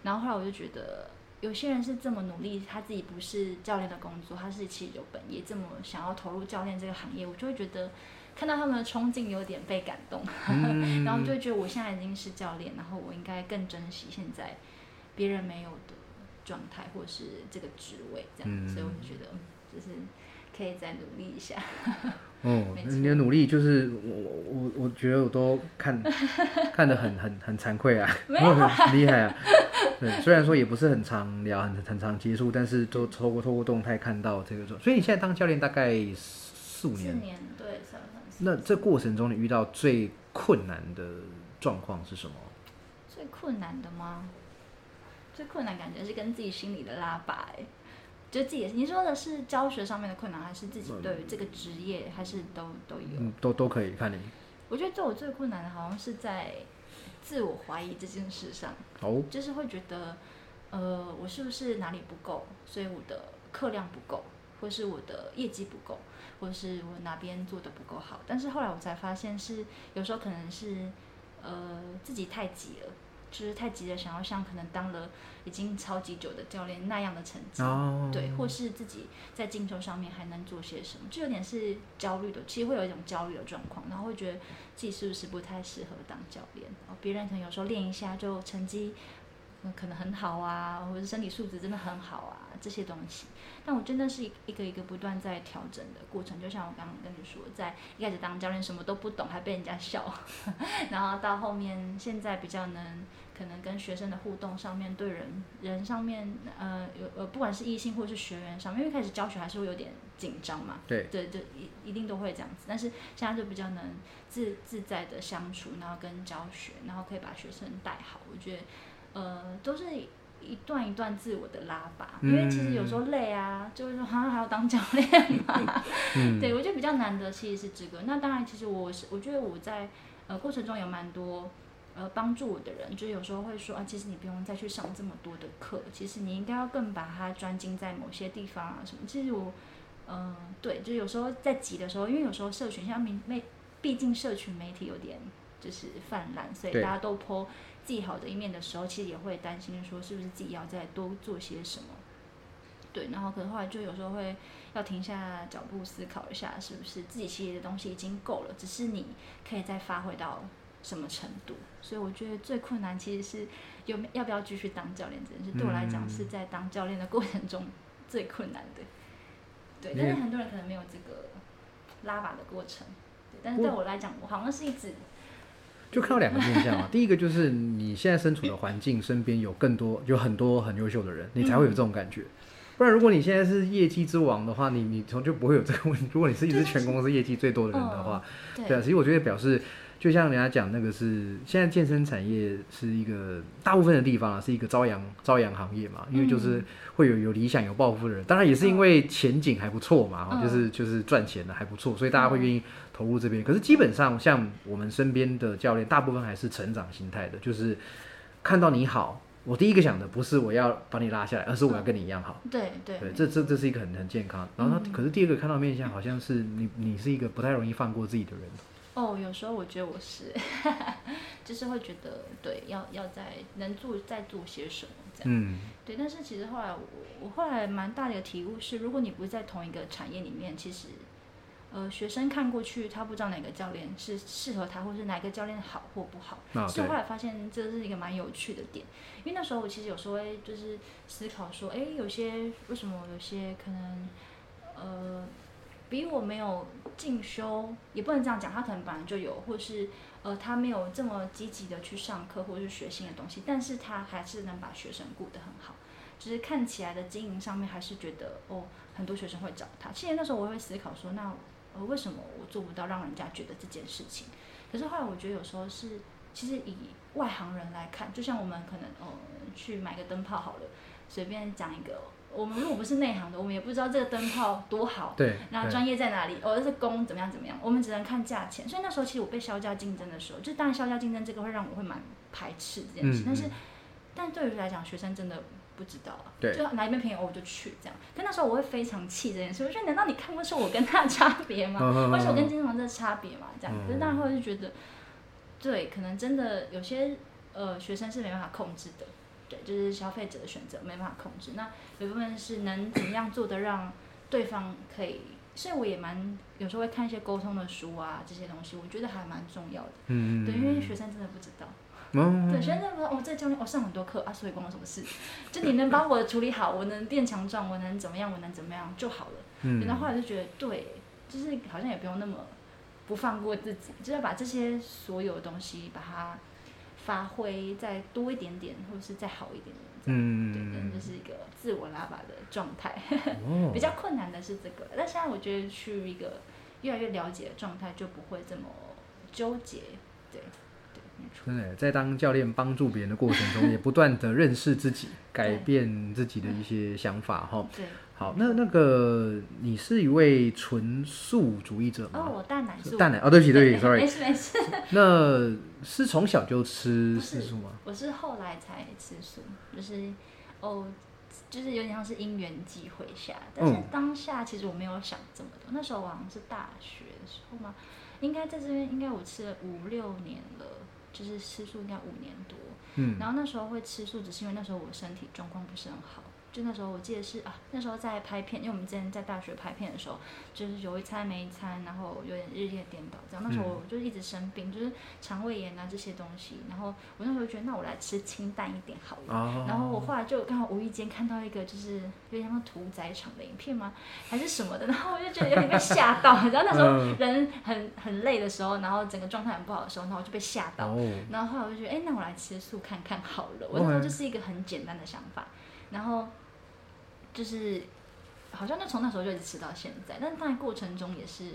然后后来我就觉得。有些人是这么努力，他自己不是教练的工作，他是其实有本业，这么想要投入教练这个行业，我就会觉得看到他们的冲劲有点被感动，<laughs> 然后就会觉得我现在已经是教练，然后我应该更珍惜现在别人没有的状态或者是这个职位这样，所以我就觉得就是可以再努力一下。哦，你的努力就是我我我觉得我都看 <laughs> 看得很很很惭愧啊，很 <laughs> 厉害啊。对，虽然说也不是很常聊，很很常接触，但是都透过透过动态看到这个所以你现在当教练大概四五年。四年，对，三三那这过程中你遇到最困难的状况是什么？最困难的吗？最困难感觉是跟自己心里的拉拔。就自己，你说的是教学上面的困难，还是自己对于这个职业，还是都都有？嗯，都都可以看你。我觉得对我最困难的，好像是在自我怀疑这件事上。哦。就是会觉得，呃，我是不是哪里不够？所以我的课量不够，或是我的业绩不够，或是我哪边做的不够好？但是后来我才发现，是有时候可能是，呃，自己太急了。就是太急着想要像可能当了已经超级久的教练那样的成绩，对，或是自己在进修上面还能做些什么，就有点是焦虑的，其实会有一种焦虑的状况，然后会觉得自己是不是不太适合当教练，然后别人可能有时候练一下就成绩可可能很好啊，或者身体素质真的很好啊，这些东西。但我真的是一个一个不断在调整的过程。就像我刚刚跟你说，在一开始当教练什么都不懂，还被人家笑，<laughs> 然后到后面现在比较能可能跟学生的互动上面，对人人上面，呃，有呃，不管是异性或是学员上面，因为开始教学还是会有点紧张嘛，对对，就一一定都会这样子。但是现在就比较能自自在的相处，然后跟教学，然后可以把学生带好。我觉得。呃，都是一段一段自我的拉拔，因为其实有时候累啊，就是说好像还要当教练嘛。<laughs> 对，我觉得比较难得其实是这个。那当然，其实我是我觉得我在呃过程中有蛮多呃帮助我的人，就是有时候会说啊，其实你不用再去上这么多的课，其实你应该要更把它专精在某些地方啊什么。其实我嗯，对，就有时候在急的时候，因为有时候社群像媒媒，毕竟社群媒体有点就是泛滥，所以大家都泼。自己好的一面的时候，其实也会担心说是不是自己要再多做些什么，对，然后可能后来就有时候会要停下脚步思考一下，是不是自己其实的东西已经够了，只是你可以再发挥到什么程度。所以我觉得最困难其实是有要不要继续当教练这件事，对我来讲是在当教练的过程中最困难的。对，但是很多人可能没有这个拉拔的过程，对，但是对我来讲，我好像是一直。就看到两个面向啊，<laughs> 第一个就是你现在身处的环境，身边有更多有很多很优秀的人，你才会有这种感觉。不然，如果你现在是业绩之王的话，你你从就不会有这个问题。<laughs> 如果你是一直全公司业绩最多的人的话，对啊，其实我觉得表示。就像人家讲那个是，现在健身产业是一个大部分的地方啊，是一个朝阳朝阳行业嘛，因为就是会有有理想有抱负的人，当然也是因为前景还不错嘛，就是就是赚钱的还不错，所以大家会愿意投入这边。可是基本上像我们身边的教练，大部分还是成长心态的，就是看到你好，我第一个想的不是我要把你拉下来，而是我要跟你一样好。对对对，这这这是一个很很健康。然后他可是第二个看到面相，好像是你你是一个不太容易放过自己的人。哦，有时候我觉得我是，<laughs> 就是会觉得对，要要在能做再做些什么这样。嗯，对。但是其实后来我我后来蛮大的一个体悟是，如果你不是在同一个产业里面，其实呃学生看过去，他不知道哪个教练是适合他，或是哪个教练好或不好。所以后来发现这是一个蛮有趣的点，因为那时候我其实有时候会就是思考说，哎，有些为什么有些可能呃。比我没有进修，也不能这样讲，他可能本来就有，或是呃，他没有这么积极的去上课或者是学新的东西，但是他还是能把学生顾得很好，就是看起来的经营上面还是觉得哦，很多学生会找他。其实那时候我会思考说，那呃为什么我做不到让人家觉得这件事情？可是后来我觉得有时候是，其实以外行人来看，就像我们可能呃去买个灯泡好了，随便讲一个。我们如果不是内行的，我们也不知道这个灯泡多好，对，那专业在哪里？哦，是工怎么样怎么样？我们只能看价钱。所以那时候其实我被销价竞争的时候，就当然销价竞争这个会让我会蛮排斥这件事。但是，但对于来讲，学生真的不知道啊，对，就哪一边便宜我就去这样。但那时候我会非常气这件事，我觉得难道你看不出我跟他的差别吗？<laughs> 或者我跟金融的差别嘛？这样，可是当然会就觉得，对，可能真的有些呃学生是没办法控制的。对，就是消费者的选择没办法控制。那有部分是能怎么样做的让对方可以，所以我也蛮有时候会看一些沟通的书啊，这些东西我觉得还蛮重要的。嗯对，因为学生真的不知道。嗯。对，学生真的不知道。哦，这教练，我上很多课啊，所以关我什么事？<laughs> 就你能帮我处理好，我能变强壮，我能怎么样，我能怎么样就好了。嗯。然后后来就觉得，对，就是好像也不用那么不放过自己，就要把这些所有的东西把它。发挥再多一点点，或者是再好一点点，嗯，对，可能就是一个自我拉拔的状态。<laughs> 比较困难的是这个，但现在我觉得去一个越来越了解的状态，就不会这么纠结。对。真的，在当教练帮助别人的过程中，也不断的认识自己，改变自己的一些想法，哈。对。好，那那个你是一位纯素主义者吗？哦，我蛋奶素。蛋奶哦，对不起，对不起，sorry。没事没事。<laughs> 那是从小就吃吃素吗？我是后来才吃素，就是哦，就是有点像是因缘际会下，但是当下其实我没有想这么多。那时候好像是大学的时候嘛，应该在这边应该我吃了五六年了，就是吃素应该五年多。嗯。然后那时候会吃素，只是因为那时候我身体状况不是很好。就那时候我记得是啊，那时候在拍片，因为我们之前在大学拍片的时候，就是有一餐没一餐，然后有点日夜颠倒这样。那时候我就一直生病，就是肠胃炎啊这些东西。然后我那时候觉得，那我来吃清淡一点好了。然后我后来就刚好无意间看到一个就是有点像屠宰场的影片吗？还是什么的？然后我就觉得有点被吓到。<laughs> 然后那时候人很很累的时候，然后整个状态很不好的时候，然后我就被吓到。然后后来我就觉得，哎，那我来吃素看看好了。我那时候就是一个很简单的想法。然后就是，好像就从那时候就一直吃到现在，但是当然过程中也是，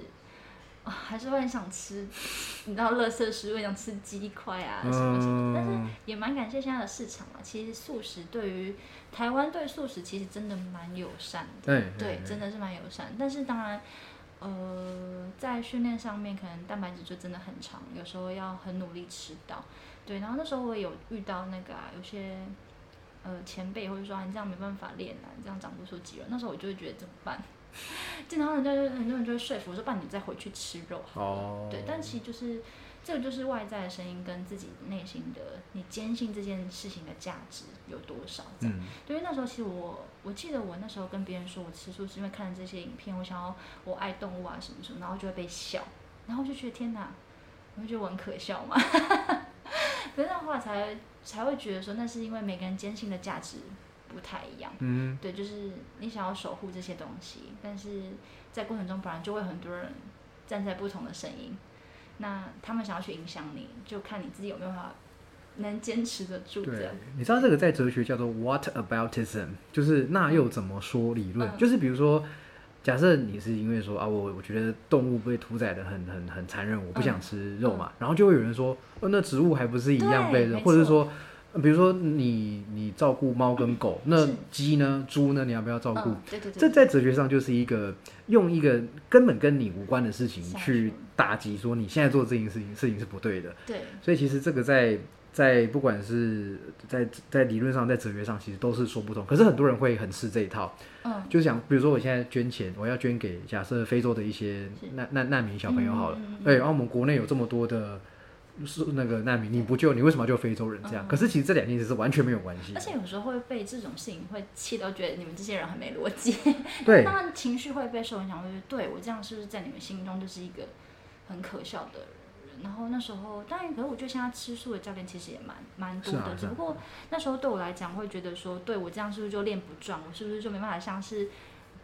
啊，<laughs> 还是会很想吃，你知道，乐色食物想吃鸡块啊什么什么，但是也蛮感谢现在的市场嘛。其实素食对于台湾对素食其实真的蛮友善的，对，真的是蛮友善。但是当然，呃，在训练上面可能蛋白质就真的很长，有时候要很努力吃到。对，然后那时候我有遇到那个啊，有些。呃，前辈或者说你这样没办法练啊，你这样长不出肌肉。那时候我就会觉得怎么办？<laughs> 经常人家就很多人就会说服我说：“爸，你再回去吃肉。”哦。对，但其实就是这个就是外在的声音跟自己内心的你坚信这件事情的价值有多少。嗯。因为那时候其实我我记得我那时候跟别人说我吃素是因为看了这些影片，我想要我爱动物啊什么什么，然后就会被笑，然后就觉得天哪，我就觉得我很可笑嘛。<laughs> 可是那话才。才会觉得说，那是因为每个人坚信的价值不太一样。嗯，对，就是你想要守护这些东西，但是在过程中，本来就会很多人站在不同的声音，那他们想要去影响你，就看你自己有没有办法能坚持得住。对，你知道这个在哲学叫做 “What aboutism”，就是那又怎么说理论？就是比如说。假设你是因为说啊，我我觉得动物被屠宰的很很很残忍，我不想吃肉嘛，然后就会有人说，哦，那植物还不是一样被，或者是说，比如说你你照顾猫跟狗，那鸡呢、猪呢，你要不要照顾？对对对，这在哲学上就是一个用一个根本跟你无关的事情去打击，说你现在做这件事情事情是不对的。对，所以其实这个在。在不管是在在理论上，在哲学上，其实都是说不通。可是很多人会很吃这一套，嗯，就是想，比如说我现在捐钱，我要捐给假设非洲的一些难难难民小朋友好了，对，然后我们国内有这么多的是那个难民，你不救，你为什么要救非洲人？这样，可是其实这两件事是完全没有关系。而且有时候会被这种事情会气到，觉得你们这些人很没逻辑。<laughs> 对，当然情绪会被受影响，会觉得对我这样是不是在你们心中就是一个很可笑的人？然后那时候，当然，可是我觉得现在吃素的教练其实也蛮蛮多的。只不过那时候对我来讲，会觉得说，对我这样是不是就练不壮？我是不是就没办法像是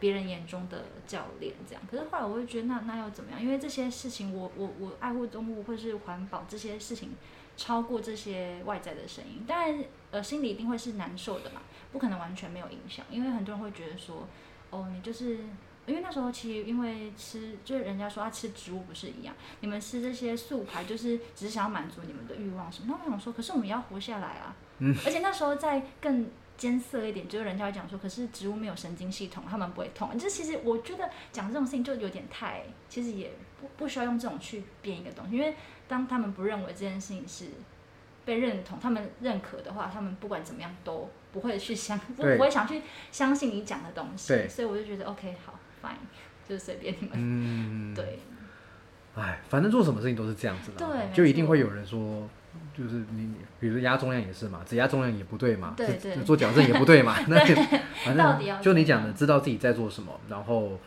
别人眼中的教练这样？可是后来我会觉得，那那又怎么样？因为这些事情，我我我爱护动物或是环保这些事情，超过这些外在的声音。当然，呃，心里一定会是难受的嘛，不可能完全没有影响。因为很多人会觉得说，哦，你就是。因为那时候其实因为吃，就是人家说他吃植物不是一样，你们吃这些素排就是只是想要满足你们的欲望什么。那我想说，可是我们要活下来啊。嗯。而且那时候再更艰涩一点，就是人家会讲说，可是植物没有神经系统，他们不会痛。这其实我觉得讲这种事情就有点太，其实也不不需要用这种去编一个东西，因为当他们不认为这件事情是被认同、他们认可的话，他们不管怎么样都不会去相，<laughs> 不不会想去相信你讲的东西。所以我就觉得 OK 好。fine，就是随便你们。嗯，对。哎，反正做什么事情都是这样子的，对，就一定会有人说，就是你，比如压重量也是嘛，只压重量也不对嘛，对对，做矫正也不对嘛，<laughs> 那反正就你讲的，知道自己在做什么，然后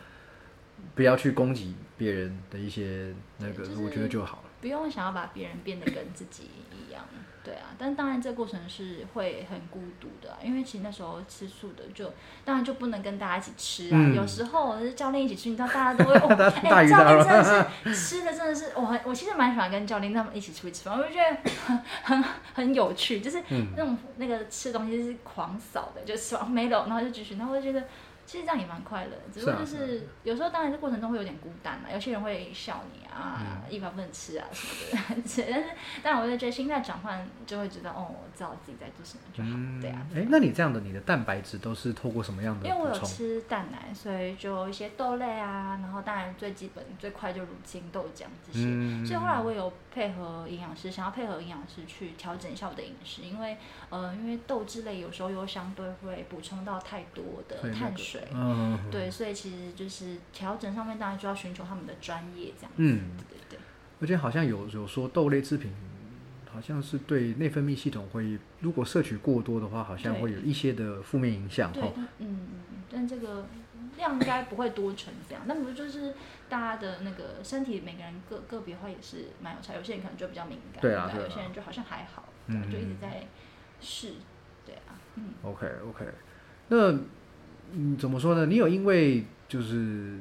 不要去攻击别人的一些那个，我觉得就好了。不用想要把别人变得跟自己一样。对啊，但当然这个过程是会很孤独的，因为其实那时候吃素的就当然就不能跟大家一起吃啊。有时候是教练一起吃，你知道大家都会哦，<laughs> 哎，教练真的是吃的真的是我很我其实蛮喜欢跟教练他们一起出去吃饭，我就觉得很很很有趣，就是那种那个吃东西是狂扫的，就吃完没了，然后就继续，然后我就觉得。其实这样也蛮快乐，只不过就是有时候当然这过程中会有点孤单嘛，有些人会笑你啊，一般不能吃啊什么的。但是，但我就觉得心态转换就会知道，哦，我知道自己在做什么就好。对啊。哎，那你这样的，你的蛋白质都是透过什么样的？因为我有吃蛋奶，所以就一些豆类啊，然后当然最基本最快就乳清豆浆这些。所以后来我有配合营养师，想要配合营养师去调整一下我的饮食，因为呃，因为豆制类有时候又相对会补充到太多的碳水。嗯，对，所以其实就是调整上面，当然就要寻求他们的专业这样子。嗯，对对对。而且好像有有说豆类制品，好像是对内分泌系统会，如果摄取过多的话，好像会有一些的负面影响对，嗯嗯，嗯但这个量应该不会多成这样。那不就是大家的那个身体，每个人个个别化也是蛮有差，有些人可能就比较敏感，对啊有些人就好像还好，就一直在试，对啊，嗯。OK OK，那嗯怎么说呢？你有因为就是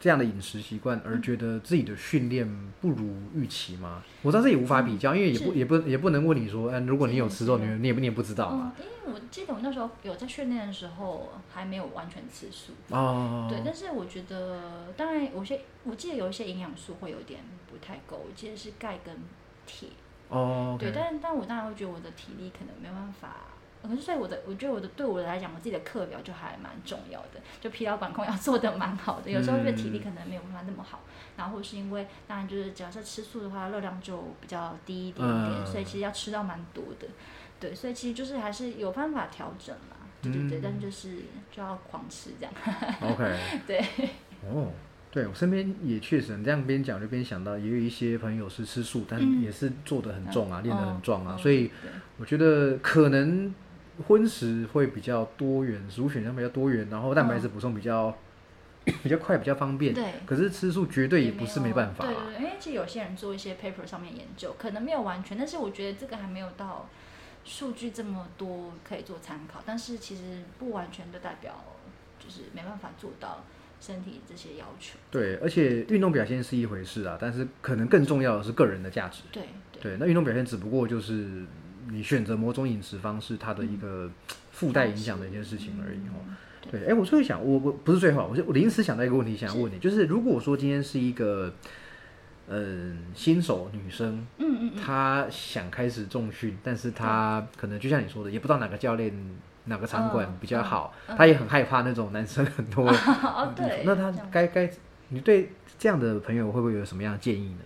这样的饮食习惯而觉得自己的训练不如预期吗？我知道这也无法比较，因为也不也不也不能问你说，嗯，如果你有吃肉，你你也不你也不知道嘛。嗯，因为我记得我那时候有在训练的时候还没有完全吃素，哦，对，但是我觉得，当然有些我记得有一些营养素会有点不太够，我记得是钙跟铁，哦对但但我当然会觉得我的体力可能没办法。可是，所以我的，我觉得我的对我来讲，我自己的课表就还蛮重要的，就疲劳管控要做的蛮好的。有时候因为体力可能没有办法那么好，然后或是因为，当然就是假设吃素的话，热量就比较低一点点，嗯所以其实要吃到蛮多的。对，所以其实就是还是有办法调整啦，对对对，嗯但是就是就要狂吃这样。<laughs> OK，对，哦，对我身边也确实，你这样边讲就边想到，也有一些朋友是吃素，但嗯也是做的很重啊，练得很壮啊，嗯所以我觉得可能荤食会比较多元，食物选项比较多元，然后蛋白质补充比较、比较快，比较方便。对可是吃素绝对也不是没办法、啊。对对对，因为其实有些人做一些 paper 上面研究，可能没有完全，但是我觉得这个还没有到数据这么多可以做参考。但是其实不完全就代表就是没办法做到身体这些要求。对，而且运动表现是一回事啊，但是可能更重要的是个人的价值。对对对，那运动表现只不过就是你选择某种饮食方式，它的一个附带影响的一件事情而已哦。嗯对，哎，我最后想，我我不是最后啊，我是我临时想到一个问题想要问你，就是如果说今天是一个嗯新手女生，嗯嗯嗯，她想开始重训，但是她可能就像你说的，也不知道哪个教练、哪个场馆嗯比较好，嗯嗯她也很害怕那种男生很多。哦对，那她该该，你对这样的朋友会不会有什么样的建议呢？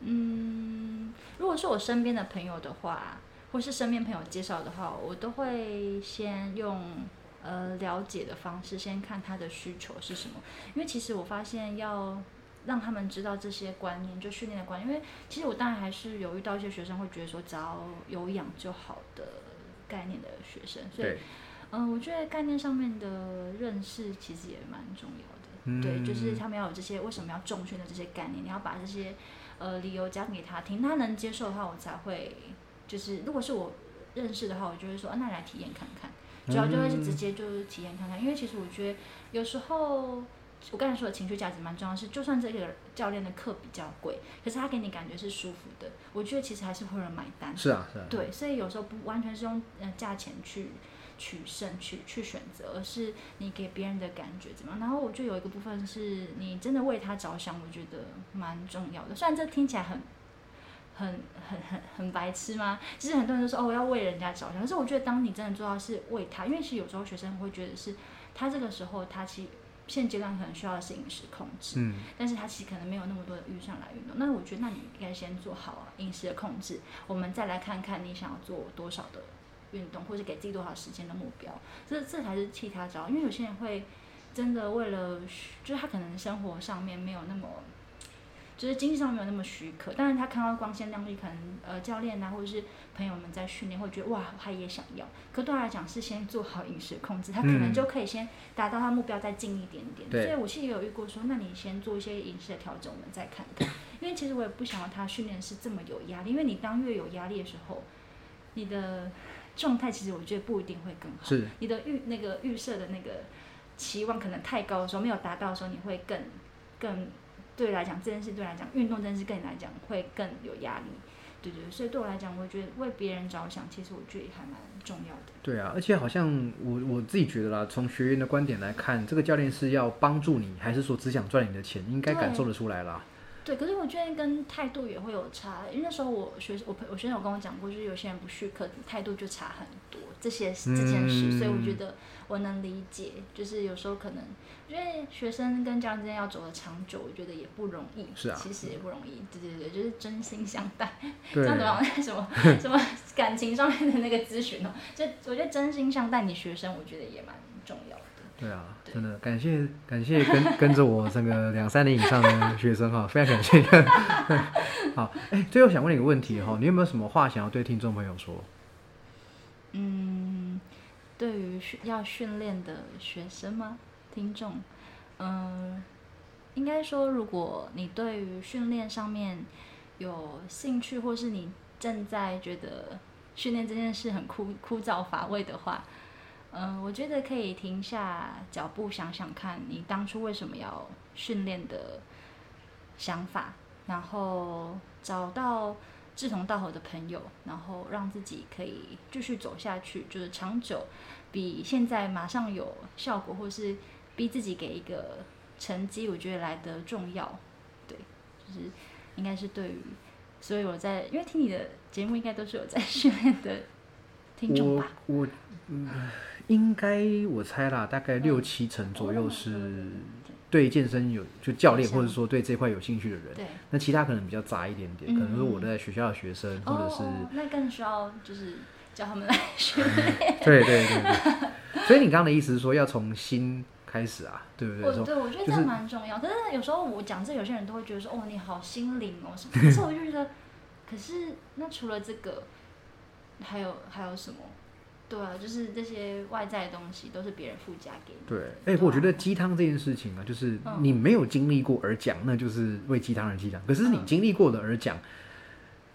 嗯，如果是我身边的朋友的话，或是身边朋友介绍的话，我都会先用呃了解的方式，先看他的需求是什么。因为其实我发现要让他们知道这些观念，就训练的观念。因为其实我当然还是有遇到一些学生会觉得说只要有氧就好的概念的学生，所以对，嗯，我觉得概念上面的认识其实也蛮重要的。对，就是嗯他们要有这些为什么要重训的这些概念，你要把这些呃理由讲给他听，他能接受的话，我才会就是如果是我认识的话，我就会说，啊、那你来体验看看。主要就会是直接就是体验看看，因为其实我觉得有时候我刚才说的情绪价值蛮重要的是，就算这个教练的课比较贵，可是他给你感觉是舒服的，我觉得其实还是会有人买单。是啊，是啊，对，所以有时候不完全是用呃价钱去取胜、去去选择，而是你给别人的感觉怎么样。然后我就有一个部分是你真的为他着想，我觉得蛮重要的。虽然这听起来很。很很很很白痴吗？其实很多人都说哦，我要为人家着想。可是我觉得，当你真的做到是为他，因为其实有时候学生会觉得是，他这个时候他其实现阶段可能需要的是饮食控制，嗯，但是他其实可能没有那么多的预算来运动。那我觉得，那你应该先做好饮食的控制，我们再来看看你想要做多少的运动，或者给自己多少时间的目标。这这才是替他着，因为有些人会真的为了，就是他可能生活上面没有那么。就是经济上没有那么许可，但是他看到光鲜亮丽，可能呃教练啊或者是朋友们在训练，会觉得哇他也想要。可对他来讲是先做好饮食控制，他可能嗯就可以先达到他目标再近一点点。对所以我其实也有遇过说，那你先做一些饮食的调整，我们再看看。因为其实我也不想要他训练是这么有压力，因为你当越有压力的时候，你的状态其实我觉得不一定会更好。是，你的预那个预设的那个期望可能太高的时候，没有达到的时候，你会更更对来讲这件事对来讲，运动这件事对你来讲会更有压力。对对，所以对我来讲，我觉得为别人着想，其实我觉得也还蛮重要的。对啊，而且好像我我自己觉得啦，从学员的观点来看，这个教练是要帮助你，还是说只想赚你的钱？应该感受得出来啦。对，可是我觉得跟态度也会有差，因为那时候我学我朋我学生有跟我讲过，就是有些人不续课，态度就差很多。这些这件事，所以我觉得我能理解，就是有时候可能因为学生跟家长之间要走的长久，我觉得也不容易。是啊其实也不容易。对对对，就是真心相待。<laughs> 对这样子好像什么 <laughs> 什么感情上面的那个咨询哦，就我觉得真心相待你学生，我觉得也蛮重要的。对啊，真的感谢感谢跟 <laughs> 跟着我这个两三年以上的学生哈，非常感谢。<laughs> 好，哎、最后想问你一个问题哈，你有没有什么话想要对听众朋友说？嗯，对于训要训练的学生吗？听众，嗯，应该说，如果你对于训练上面有兴趣，或是你正在觉得训练这件事很枯枯燥乏味的话，嗯，我觉得可以停下脚步想想看，你当初为什么要训练的想法，然后找到志同道合的朋友，然后让自己可以继续走下去，就是长久，比现在马上有效果，或是逼自己给一个成绩，我觉得来得重要。对，就是应该是对于，所以我在因为听你的节目，应该都是有在 <laughs> 训练的听众我吧？我嗯，应该我猜啦，大概六七成左右是对健身有就教练或者说对这块有兴趣的人，对，那其他可能比较杂一点点，可能是我嗯在学校的学生，或者是哦，那更需要就是叫他们来 <laughs> 训练。对对对对。所以你刚刚的意思是说要从心开始啊，对不对？我对我觉得这就是蛮重要，可是有时候我讲这，有些人都会觉得说，哦，你好心灵哦。<laughs> 可是我就觉得，可是那除了这个，还有还有什么？对啊，就是这些外在的东西都是别人附加给你。对，哎、我觉得鸡汤这件事情啊，就是嗯你没有经历过而讲，那就是为鸡汤而鸡汤。可是你嗯经历过的而讲，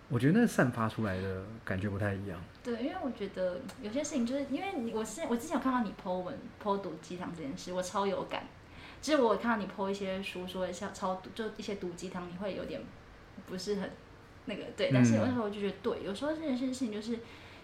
我觉得那散发出来的感觉不太一样。对，因为我觉得有些事情就是因为你，我是我之前有看到你 po 文 po 毒鸡汤这件事，我超有感。其实我有看到你 po 一些书说像超毒，就一些毒鸡汤，你会有点不是很那个对，但是有时候我就觉得对，有时候这件事情就是。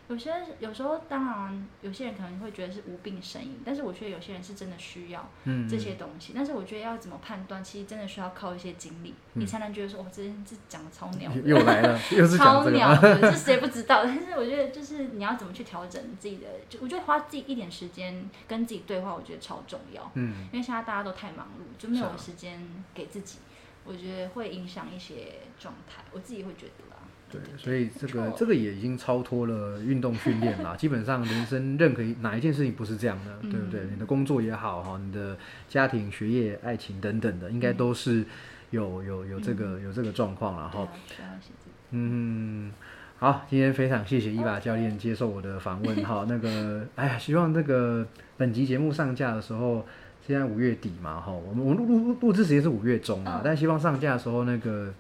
有些有时候，当然有些人可能会觉得是无病呻吟，但是我觉得有些人是真的需要嗯，这些东西。但是我觉得要怎么判断，其实真的需要靠一些经历，你才能觉得说，哦，这件事讲的超鸟的，又来了，<laughs> 又是讲这个超鸟吗？的，这谁不知道？但是我觉得，就是你要怎么去调整自己的，就我觉得花自己一点时间跟自己对话，我觉得超重要。嗯，因为现在大家都太忙碌，就没有时间给自己，我觉得会影响一些状态。我自己会觉得啦。对，所以这个这个也已经超脱了运动训练啦。基本上人生任何一哪一件事情不是这样的，对不对？嗯你的工作也好哈，你的家庭、学业、爱情等等的，应该都是有有有这个有这个状况了哈。嗯，好，今天非常谢谢伊娃教练接受我的访问哈。<laughs> 那个，哎呀，希望这个本集节目上架的时候，现在五月底嘛哈，我们我们录录录制时间是五月中啊，嗯但希望上架的时候那个。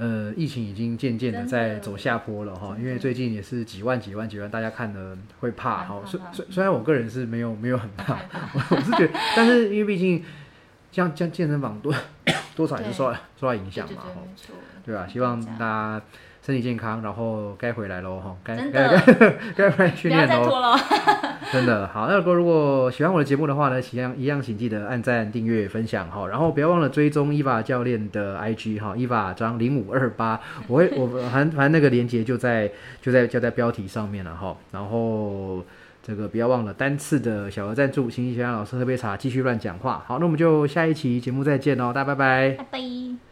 呃，疫情已经渐渐的在走下坡了哈，因为最近也是几万几万几万，大家看的会怕哈。虽虽虽然我个人是没有没有很怕。<laughs> 我是觉得，但是因为毕竟像像健身房多 <coughs> 多少也是受到受到影响嘛哈。对吧、希望大家身体健康，然后该回来喽哈，该真该的该 <laughs> 该回来训练喽。<laughs> 真的好，那如果如果喜欢我的节目的话呢，一样一样，请记得按赞、订阅、分享哈，然后不要忘了追踪伊娃教练的 IG 哈，伊娃张零五二八，<laughs> 我会我反正反正那个链接就在就在就在标题上面了哈，然后。这个不要忘了单次的小额赞助，请请小杨老师喝杯茶，继续乱讲话。好，那我们就下一期节目再见喽，大家拜拜。拜拜。